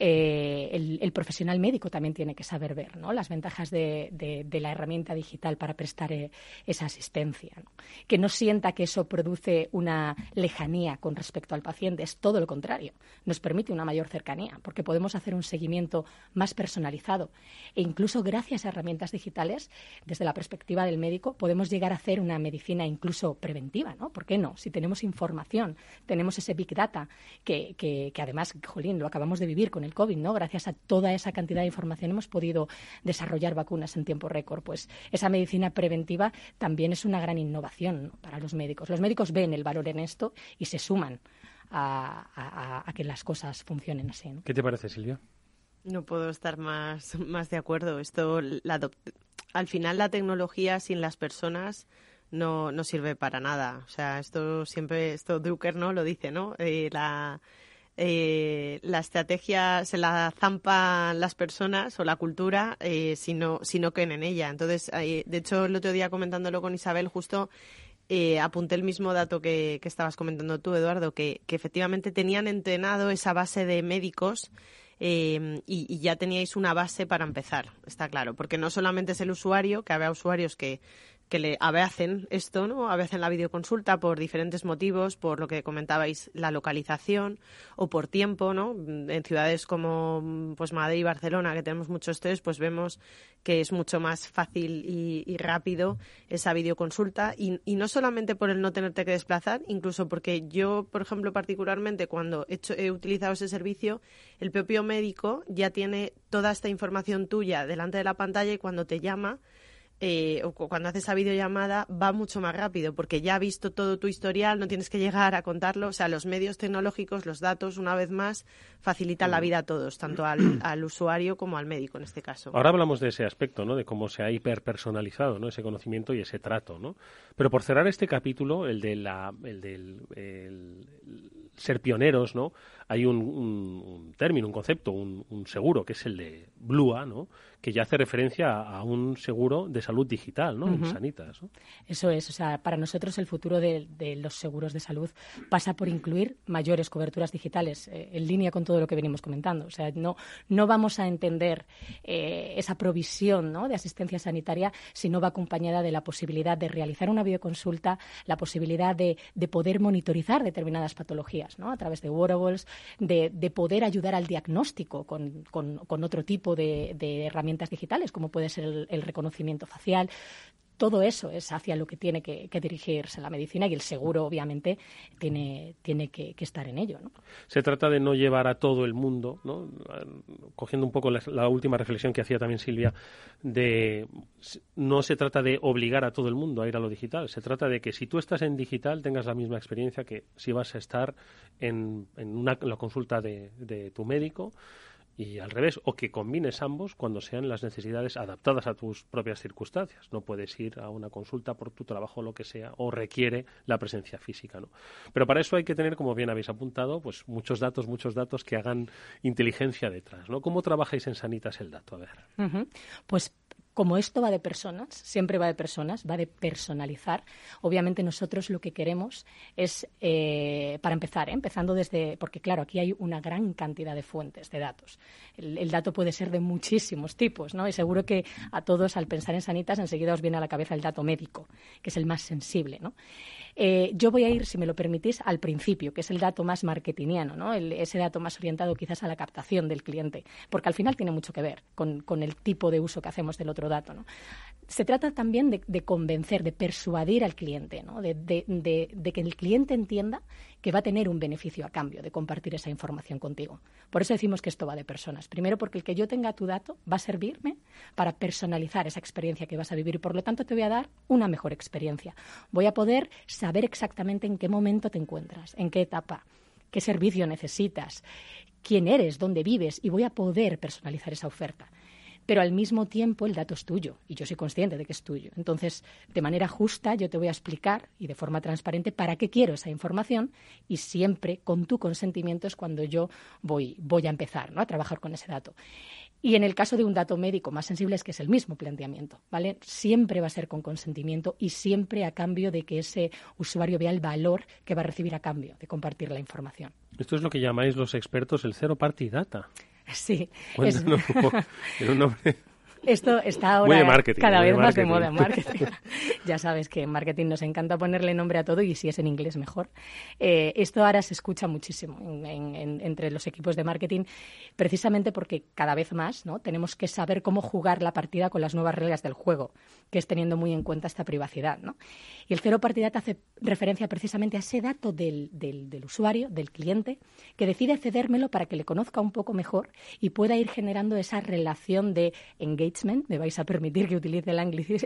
Eh, el, profesional médico también tiene que saber ver ¿no? las ventajas de, la herramienta digital para prestar eh, esa asistencia. Que no sienta que eso produce una lejanía con respecto al paciente, es todo lo contrario. Nos permite una mayor cercanía porque podemos hacer un seguimiento más personalizado e incluso gracias a herramientas digitales, desde la perspectiva del médico, podemos llegar a hacer una medicina incluso preventiva. ¿no? ¿Por qué no? Si tenemos información, tenemos ese big data que, que además, jolín, lo acabamos de vivir con el COVID, ¿no? Gracias a toda esa cantidad de información hemos podido desarrollar vacunas en tiempo récord. Pues esa medicina preventiva también es una gran innovación para los médicos. Los médicos ven el valor en esto y se suman a, que las cosas funcionen así. ¿Qué te parece, Silvia? No puedo estar más, más de acuerdo. Esto, al final, la tecnología sin las personas no, no sirve para nada. O sea, esto siempre, esto Drucker no lo dice, ¿no? Eh, la, eh, la estrategia se la zampan las personas o la cultura eh, si, no, si no creen en ella. Entonces, de hecho, el otro día comentándolo con Isabel, justo eh, apunté el mismo dato que, que, estabas comentando tú, Eduardo, que, que, efectivamente tenían entrenado esa base de médicos eh, y, y, ya teníais una base para empezar, está claro, porque no solamente es el usuario, que había usuarios que que le hacen esto, ¿no? hacen la videoconsulta por diferentes motivos, por lo que comentabais, la localización o por tiempo, ¿no? En ciudades como pues Madrid y Barcelona, que tenemos mucho estrés, pues vemos que es mucho más fácil y, rápido esa videoconsulta y, y, no solamente por el no tenerte que desplazar, incluso porque yo, por ejemplo, particularmente cuando he, hecho, he utilizado ese servicio, el propio médico ya tiene toda esta información tuya delante de la pantalla y cuando te llama eh, o cuando haces esa videollamada va mucho más rápido porque ya ha visto todo tu historial, no tienes que llegar a contarlo. O sea, los medios tecnológicos, los datos, una vez más, facilitan la vida a todos, tanto al, al usuario como al médico en este caso. Ahora hablamos de ese aspecto, ¿no? De cómo se ha hiperpersonalizado, ¿no? Ese conocimiento y ese trato, ¿no? Pero por cerrar este capítulo, el de la, el del ser pioneros, ¿no? Hay un, término, un concepto, un, un, seguro, que es el de Blua, ¿no? Que ya hace referencia a, un seguro de salud digital, ¿no? En Sanitas. Eso es, o sea, para nosotros el futuro de, los seguros de salud pasa por incluir mayores coberturas digitales, eh, en línea con todo lo que venimos comentando. O sea, no, no vamos a entender eh, esa provisión ¿no? de asistencia sanitaria si no va acompañada de la posibilidad de realizar una videoconsulta, la posibilidad de, de poder monitorizar determinadas patologías, ¿no? A través de wearables, de, de poder ayudar al diagnóstico con, con, con otro tipo de, de herramientas digitales, como puede ser el, reconocimiento facial todo eso es hacia lo que tiene que, dirigirse la medicina y el seguro, obviamente, tiene, tiene que, estar en ello. Se trata de no llevar a todo el mundo, ¿no? cogiendo un poco la, última reflexión que hacía también Silvia, de no se trata de obligar a todo el mundo a ir a lo digital, se trata de que si tú estás en digital tengas la misma experiencia que si vas a estar en, en una, la consulta de, de tu médico y al revés, o que combines ambos cuando sean las necesidades adaptadas a tus propias circunstancias. No puedes ir a una consulta por tu trabajo lo que sea, o requiere la presencia física, ¿no? Pero para eso hay que tener, como bien habéis apuntado, pues muchos datos, muchos datos que hagan inteligencia detrás, ¿no? ¿Cómo trabajáis en Sanitas el dato? A ver. Pues como esto va de personas, siempre va de personas, va de personalizar, obviamente nosotros lo que queremos es, eh, para empezar, ¿eh? empezando desde, porque claro, aquí hay una gran cantidad de fuentes de datos. El, dato puede ser de muchísimos tipos, ¿no? Y seguro que a todos al pensar en sanitas enseguida os viene a la cabeza el dato médico, que es el más sensible, ¿no? Eh, yo voy a ir, si me lo permitís, al principio, que es el dato más marketingiano, ¿no? ese dato más orientado quizás a la captación del cliente, porque al final tiene mucho que ver con, el tipo de uso que hacemos del otro dato. ¿no? Se trata también de, convencer, de persuadir al cliente, ¿no? de, de que el cliente entienda que va a tener un beneficio a cambio de compartir esa información contigo. Por eso decimos que esto va de personas. Primero, porque el que yo tenga tu dato va a servirme para personalizar esa experiencia que vas a vivir y por lo tanto te voy a dar una mejor experiencia. Voy a poder saber exactamente en qué momento te encuentras, en qué etapa, qué servicio necesitas, quién eres, dónde vives y voy a poder personalizar esa oferta pero al mismo tiempo el dato es tuyo y yo soy consciente de que es tuyo. Entonces, de manera justa, yo te voy a explicar y de forma transparente para qué quiero esa información y siempre con tu consentimiento es cuando yo voy, voy a empezar ¿no? a trabajar con ese dato. Y en el caso de un dato médico más sensible es que es el mismo planteamiento, ¿vale? Siempre va a ser con consentimiento y siempre a cambio de que ese usuario vea el valor que va a recibir a cambio de compartir la información. Esto es lo que llamáis los expertos el cero party data. Sí. Es... un nombre esto está ahora cada vez más de moda en marketing. ya sabes que en marketing nos encanta ponerle nombre a todo y si es en inglés mejor. Eh, esto ahora se escucha muchísimo entre los equipos de marketing, precisamente porque cada vez más ¿no? tenemos que saber cómo jugar la partida con las nuevas reglas del juego, que es teniendo muy en cuenta esta privacidad. ¿no? Y el cero partida hace referencia precisamente a ese dato del, del usuario, del cliente, que decide cedérmelo para que le conozca un poco mejor y pueda ir generando esa relación de engagement me vais a permitir que utilice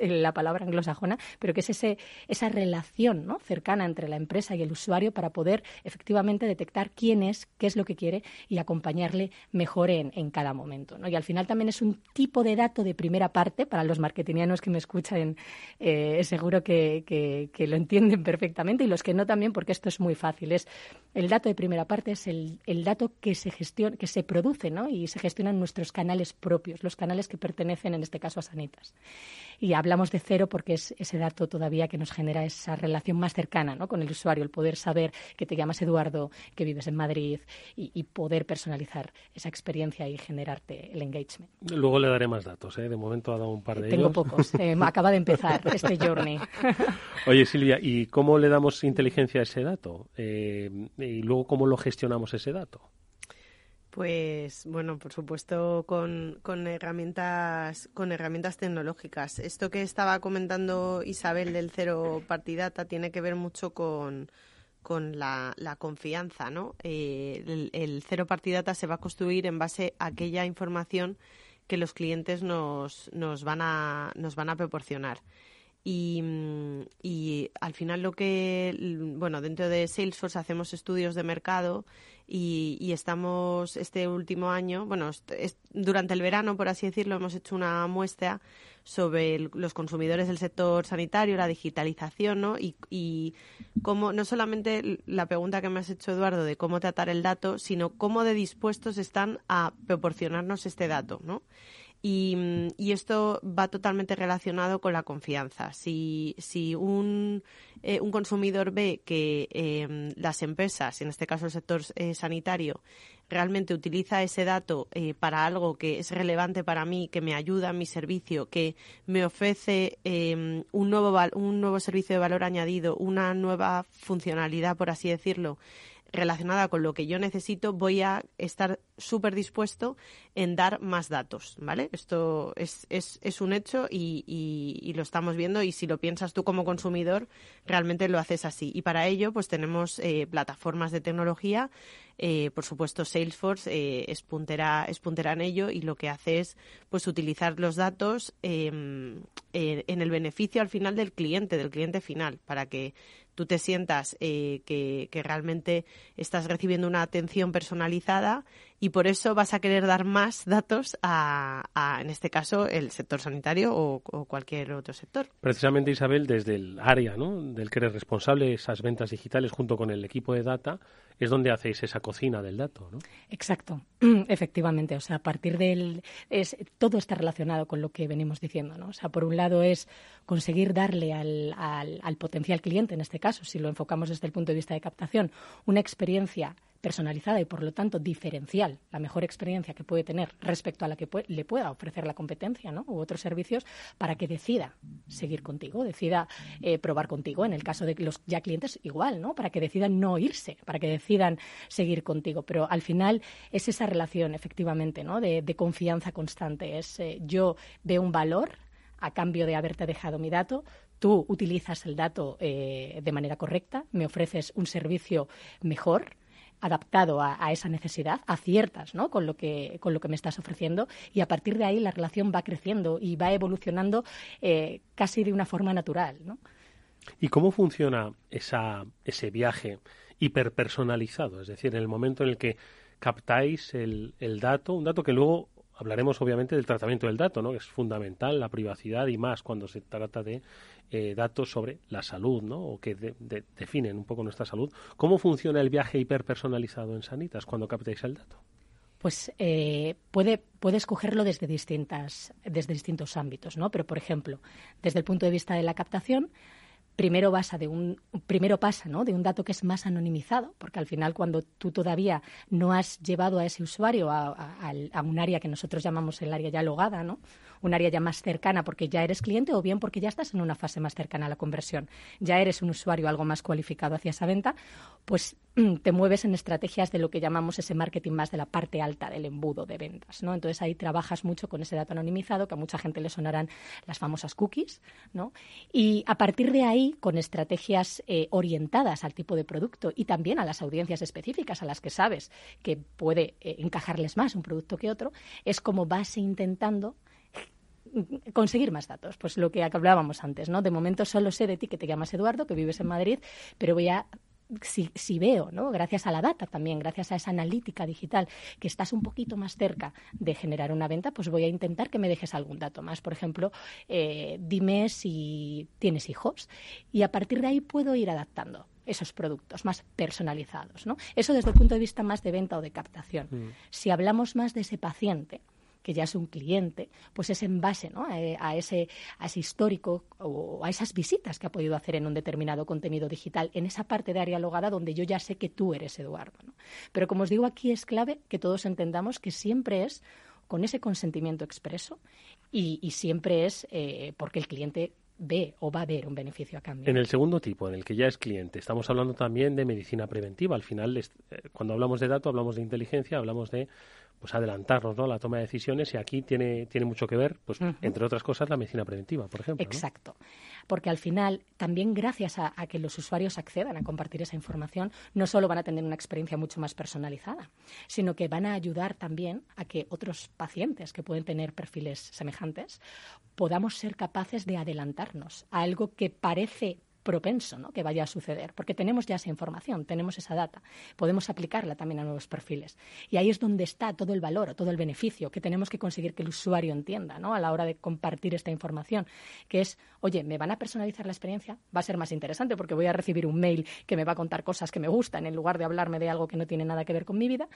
la palabra anglosajona, pero que es esa relación cercana entre la empresa y el usuario para poder efectivamente detectar quién es, qué es lo que quiere y acompañarle mejor en, cada momento. Y al final también es un tipo de dato de primera parte, para los marketingianos que me escuchan, eh, seguro que, lo entienden perfectamente y los que no también, porque esto es muy fácil. Es el dato de primera parte es el, dato que se gestiona, que se produce y se gestionan nuestros canales propios, los canales que pertenecen en este caso a Sanitas. Y hablamos de cero porque es ese dato todavía que nos genera esa relación más cercana ¿no? con el usuario, el poder saber que te llamas Eduardo, que vives en Madrid y, poder personalizar esa experiencia y generarte el engagement. Luego le daré más datos, ¿eh? de momento ha dado un par de Tengo pocos, eh, acaba de empezar este journey. Oye Silvia, ¿y cómo le damos inteligencia a ese dato? Eh, y luego cómo lo gestionamos ese dato. Pues bueno, por supuesto con, con, herramientas con herramientas tecnológicas. Esto que estaba comentando Isabel del cero partidata tiene que ver mucho con, con la, confianza, ¿no? Eh, el, el, cero partidata se va a construir en base a aquella información que los clientes nos, nos van a nos van a proporcionar. Y, y, al final lo que, bueno, dentro de Salesforce hacemos estudios de mercado y, estamos este último año, bueno, durante el verano, por así decirlo, hemos hecho una muestra sobre los consumidores del sector sanitario, la digitalización, ¿no? Y, y cómo, no solamente la pregunta que me has hecho, Eduardo, de cómo tratar el dato, sino cómo de dispuestos están a proporcionarnos este dato, ¿no? Y, esto va totalmente relacionado con la confianza. Si, si un, eh, un consumidor ve que em, las empresas, en este caso el sector eh, sanitario, realmente utiliza ese dato eh, para algo que es relevante para mí, que me ayuda en mi servicio, que me ofrece em, un, nuevo, un nuevo servicio de valor añadido, una nueva funcionalidad, por así decirlo, relacionada con lo que yo necesito, voy a estar súper dispuesto en dar más datos, ¿vale? Esto es, es, es un hecho y, y, lo estamos viendo y si lo piensas tú como consumidor, realmente lo haces así. Y para ello, pues tenemos eh, plataformas de tecnología, eh, por supuesto Salesforce eh, es, puntera, es puntera en ello y lo que hace es pues utilizar los datos em, en el beneficio al final del cliente, del cliente final, para que tú te sientas que, que realmente estás recibiendo una atención personalizada y por eso vas a querer dar más datos a, en este caso, el sector sanitario o, cualquier otro sector. Precisamente, Isabel, desde el área ¿no? del que eres responsable, esas ventas digitales junto con el equipo de data, es donde hacéis esa cocina del dato, ¿no? Exacto, efectivamente. O sea, a partir del... Es, todo está relacionado con lo que venimos diciendo, ¿no? O sea, por un lado es conseguir darle al, al, al potencial cliente, en este caso, si lo enfocamos desde el punto de vista de captación, una experiencia personalizada y por lo tanto diferencial, la mejor experiencia que puede tener respecto a la que le pueda ofrecer la competencia ¿no? u otros servicios para que decida seguir contigo, decida eh, probar contigo. En el caso de los ya clientes, igual, ¿no? para que decidan no irse, para que decidan seguir contigo. Pero al final es esa relación, efectivamente, ¿no? de, confianza constante. Es eh, yo veo un valor a cambio de haberte dejado mi dato, tú utilizas el dato eh, de manera correcta, me ofreces un servicio mejor, adaptado a, esa necesidad, aciertas ¿no? con, lo que, con lo que me estás ofreciendo y a partir de ahí la relación va creciendo y va evolucionando eh, casi de una forma natural. ¿Y cómo funciona ese viaje hiperpersonalizado? Es decir, en el momento en el que captáis el, el dato, un dato que luego hablaremos obviamente del tratamiento del dato, ¿no? Es fundamental la privacidad y más cuando se trata de eh, datos sobre la salud, ¿no? O que definen un poco nuestra salud. ¿Cómo funciona el viaje hiperpersonalizado en Sanitas cuando captáis el dato? Pues eh, puede, puede escogerlo desde, distintas, desde distintos ámbitos, ¿no? Pero, por ejemplo, desde el punto de vista de la captación, primero basa de un primero pasa ¿no? de un dato que es más anonimizado porque al final cuando tú todavía no has llevado a ese usuario a, a un área que nosotros llamamos el área ya logada ¿no? Un área ya más cercana porque ya eres cliente o bien porque ya estás en una fase más cercana a la conversión, ya eres un usuario algo más cualificado hacia esa venta, pues mm, te mueves en estrategias de lo que llamamos ese marketing más de la parte alta del embudo de ventas, ¿no? Entonces ahí trabajas mucho con ese dato anonimizado que a mucha gente le sonarán las famosas cookies, ¿no? Y a partir de ahí, con estrategias eh, orientadas al tipo de producto y también a las audiencias específicas a las que sabes que puede eh, encajarles más un producto que otro, es como vas intentando conseguir más datos. Pues lo que hablábamos antes, ¿no? De momento solo sé de ti que te llamas Eduardo, que vives en Madrid, pero voy a si, si, veo, ¿no? gracias a la data también, gracias a esa analítica digital, que estás un poquito más cerca de generar una venta, pues voy a intentar que me dejes algún dato más. Por ejemplo, eh, dime si tienes hijos y a partir de ahí puedo ir adaptando esos productos más personalizados. ¿no? Eso desde el punto de vista más de venta o de captación. Mm. Si hablamos más de ese paciente, que ya es un cliente, pues es en base ¿no? a, ese, a ese histórico o a esas visitas que ha podido hacer en un determinado contenido digital, en esa parte de área logada donde yo ya sé que tú eres Eduardo. ¿no? Pero como os digo, aquí es clave que todos entendamos que siempre es con ese consentimiento expreso y, siempre es eh, porque el cliente ve o va a ver un beneficio a cambio. En el segundo tipo, en el que ya es cliente, estamos hablando también de medicina preventiva. Al final, eh, cuando hablamos de datos, hablamos de inteligencia, hablamos de pues adelantarnos ¿no? la toma de decisiones y aquí tiene, tiene mucho que ver, pues entre otras cosas, la medicina preventiva, por ejemplo. Exacto. Porque al final, también gracias a, que los usuarios accedan a compartir esa información, no solo van a tener una experiencia mucho más personalizada, sino que van a ayudar también a que otros pacientes que pueden tener perfiles semejantes podamos ser capaces de adelantarnos a algo que parece propenso ¿no? que vaya a suceder, porque tenemos ya esa información, tenemos esa data, podemos aplicarla también a nuevos perfiles. Y ahí es donde está todo el valor o todo el beneficio que tenemos que conseguir que el usuario entienda ¿no? a la hora de compartir esta información, que es, oye, ¿me van a personalizar la experiencia? Va a ser más interesante porque voy a recibir un mail que me va a contar cosas que me gustan en lugar de hablarme de algo que no tiene nada que ver con mi vida,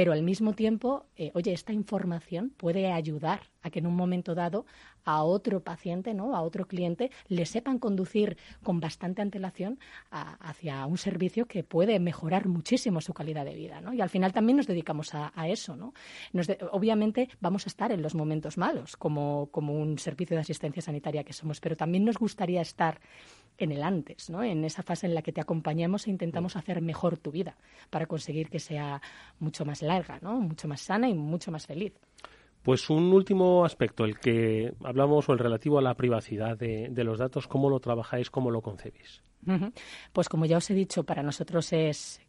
pero al mismo tiempo, eh, oye, esta información puede ayudar a que en un momento dado a otro paciente, ¿no? a otro cliente, le sepan conducir con bastante antelación hacia un servicio que puede mejorar muchísimo su calidad de vida. ¿no? Y al final también nos dedicamos a, eso. ¿no? obviamente vamos a estar en los momentos malos como, como un servicio de asistencia sanitaria que somos, pero también nos gustaría estar en el antes, ¿no? en esa fase en la que te acompañamos e intentamos hacer mejor tu vida para conseguir que sea mucho más larga, ¿no? mucho más sana y mucho más feliz. Pues un último aspecto, el que hablamos o el relativo a la privacidad de, los datos, ¿cómo lo trabajáis, cómo lo concebís? Pues como ya os he dicho, para nosotros es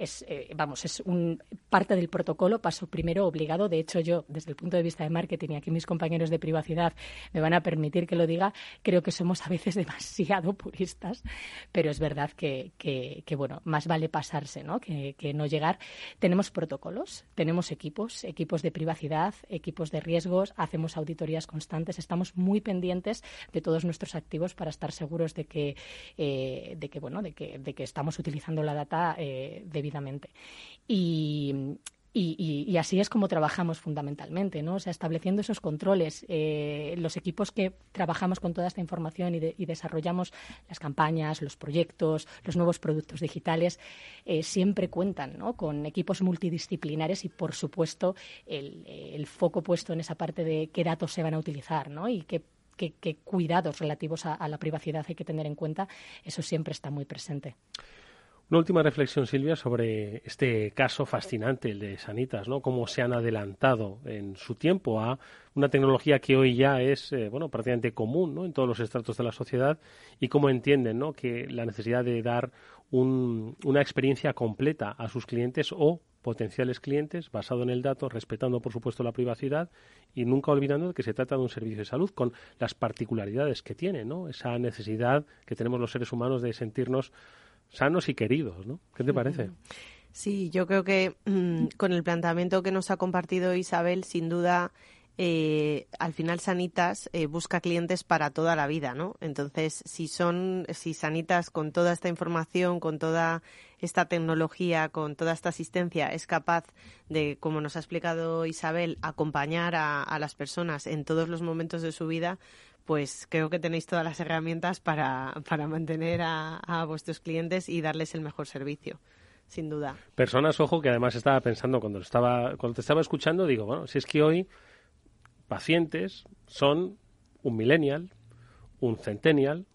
es, eh, vamos, es un parte del protocolo, paso primero obligado. De hecho, yo, desde el punto de vista de marketing, y aquí mis compañeros de privacidad me van a permitir que lo diga, creo que somos a veces demasiado puristas, pero es verdad que, que, bueno, más vale pasarse, ¿no? Que, que no llegar. Tenemos protocolos, tenemos equipos, equipos de privacidad, equipos de riesgos, hacemos auditorías constantes, estamos muy pendientes de todos nuestros activos para estar seguros de que, eh, de que bueno, de que, de que estamos utilizando la data eh, debidamente. Y, y, así es como trabajamos fundamentalmente, ¿no? O sea, estableciendo esos controles. Eh, los equipos que trabajamos con toda esta información y, desarrollamos las campañas, los proyectos, los nuevos productos digitales, eh, siempre cuentan ¿no? con equipos multidisciplinares y, por supuesto, el, foco puesto en esa parte de qué datos se van a utilizar ¿no? y qué, cuidados relativos a la privacidad hay que tener en cuenta. Eso siempre está muy presente. Una última reflexión, Silvia, sobre este caso fascinante, el de Sanitas, ¿no? Cómo se han adelantado en su tiempo a una tecnología que hoy ya es, eh, bueno, prácticamente común, ¿no? En todos los estratos de la sociedad y cómo entienden, ¿no? Que la necesidad de dar una experiencia completa a sus clientes o potenciales clientes basado en el dato, respetando, por supuesto, la privacidad y nunca olvidando que se trata de un servicio de salud con las particularidades que tiene, ¿no? Esa necesidad que tenemos los seres humanos de sentirnos sanos y queridos, ¿no? ¿Qué te parece? Sí, yo creo que mm, con el planteamiento que nos ha compartido Isabel, sin duda, eh, al final Sanitas eh, busca clientes para toda la vida, ¿no? Entonces, si son, si Sanitas con toda esta información, con toda esta tecnología, con toda esta asistencia, es capaz de, como nos ha explicado Isabel, acompañar a las personas en todos los momentos de su vida, pues creo que tenéis todas las herramientas para, para mantener a, vuestros clientes y darles el mejor servicio sin duda. Personas, ojo, que además estaba pensando cuando estaba cuando te estaba escuchando, digo, bueno, si es que hoy pacientes son un millennial, un centennial,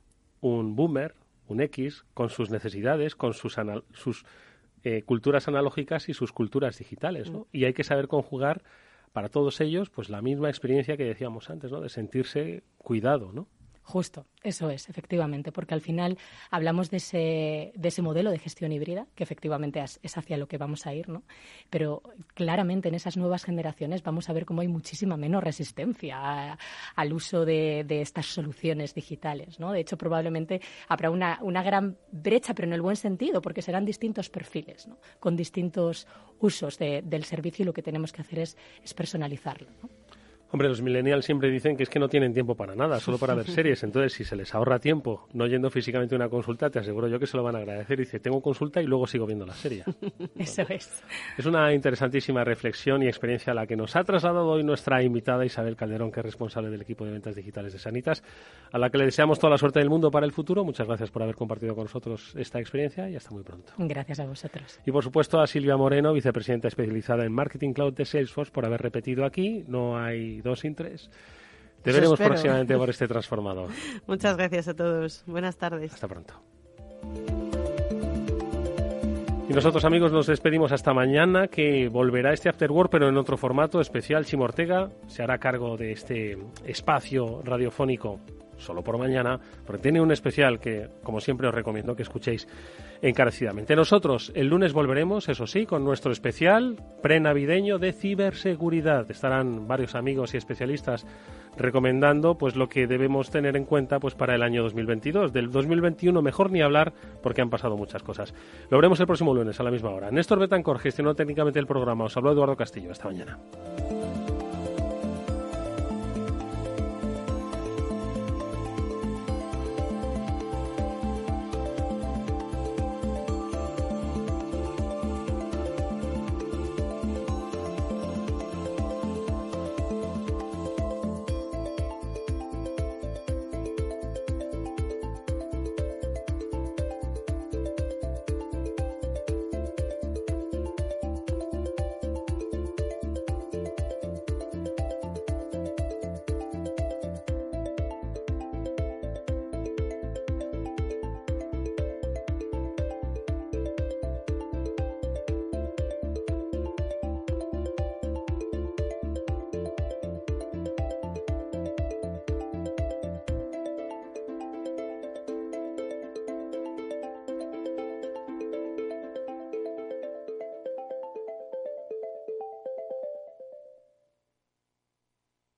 un boomer, un X, con sus necesidades, con sus, sus eh, culturas analógicas y sus culturas digitales, ¿no? Mm. Y hay que saber conjugar para todos ellos, pues la misma experiencia que decíamos antes, ¿no? De sentirse cuidado, ¿no? Justo, eso es, efectivamente, porque al final hablamos de ese, de ese modelo de gestión híbrida, que efectivamente es hacia lo que vamos a ir, ¿no? Pero claramente en esas nuevas generaciones vamos a ver cómo hay muchísima menos resistencia al uso de, estas soluciones digitales, ¿no? De hecho, probablemente habrá una, una gran brecha, pero en el buen sentido, porque serán distintos perfiles, ¿no? Con distintos usos del servicio y lo que tenemos que hacer es, es personalizarlo. Hombre, los millennials siempre dicen que es que no tienen tiempo para nada, solo para ver series. Entonces, si se les ahorra tiempo no yendo físicamente a una consulta, te aseguro yo que se lo van a agradecer. Dice, tengo consulta y luego sigo viendo la serie. Eso es. Es una interesantísima reflexión y experiencia a la que nos ha trasladado hoy nuestra invitada Isabel Calderón, que es responsable del equipo de ventas digitales de Sanitas, a la que le deseamos toda la suerte del mundo para el futuro. Muchas gracias por haber compartido con nosotros esta experiencia y hasta muy pronto. Gracias a vosotros. Y por supuesto a Silvia Moreno, vicepresidenta especializada en Marketing Cloud de Salesforce, por haber repetido aquí. No hay dos sin tres. Te veremos próximamente por este transformador. Muchas gracias a todos. Buenas tardes. Hasta pronto. Y nosotros, amigos, nos despedimos hasta mañana, que volverá este After Work, pero en otro formato especial. Chimo Ortega se hará cargo de este espacio radiofónico solo por mañana, porque tiene un especial que, como siempre, os recomiendo que escuchéis encarecidamente. Nosotros el lunes volveremos, eso sí, con nuestro especial prenavideño de ciberseguridad. Estarán varios amigos y especialistas recomendando pues lo que debemos tener en cuenta pues para el año 2022. Del 2021 mejor ni hablar porque han pasado muchas cosas. Lo veremos el próximo lunes a la misma hora. Néstor Betancor gestionó técnicamente el programa. Os habló Eduardo Castillo. Hasta mañana.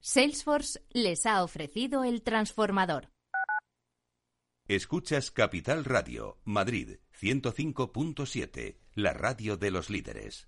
Salesforce les ha ofrecido el transformador. Escuchas Capital Radio, Madrid 105.7, la radio de los líderes.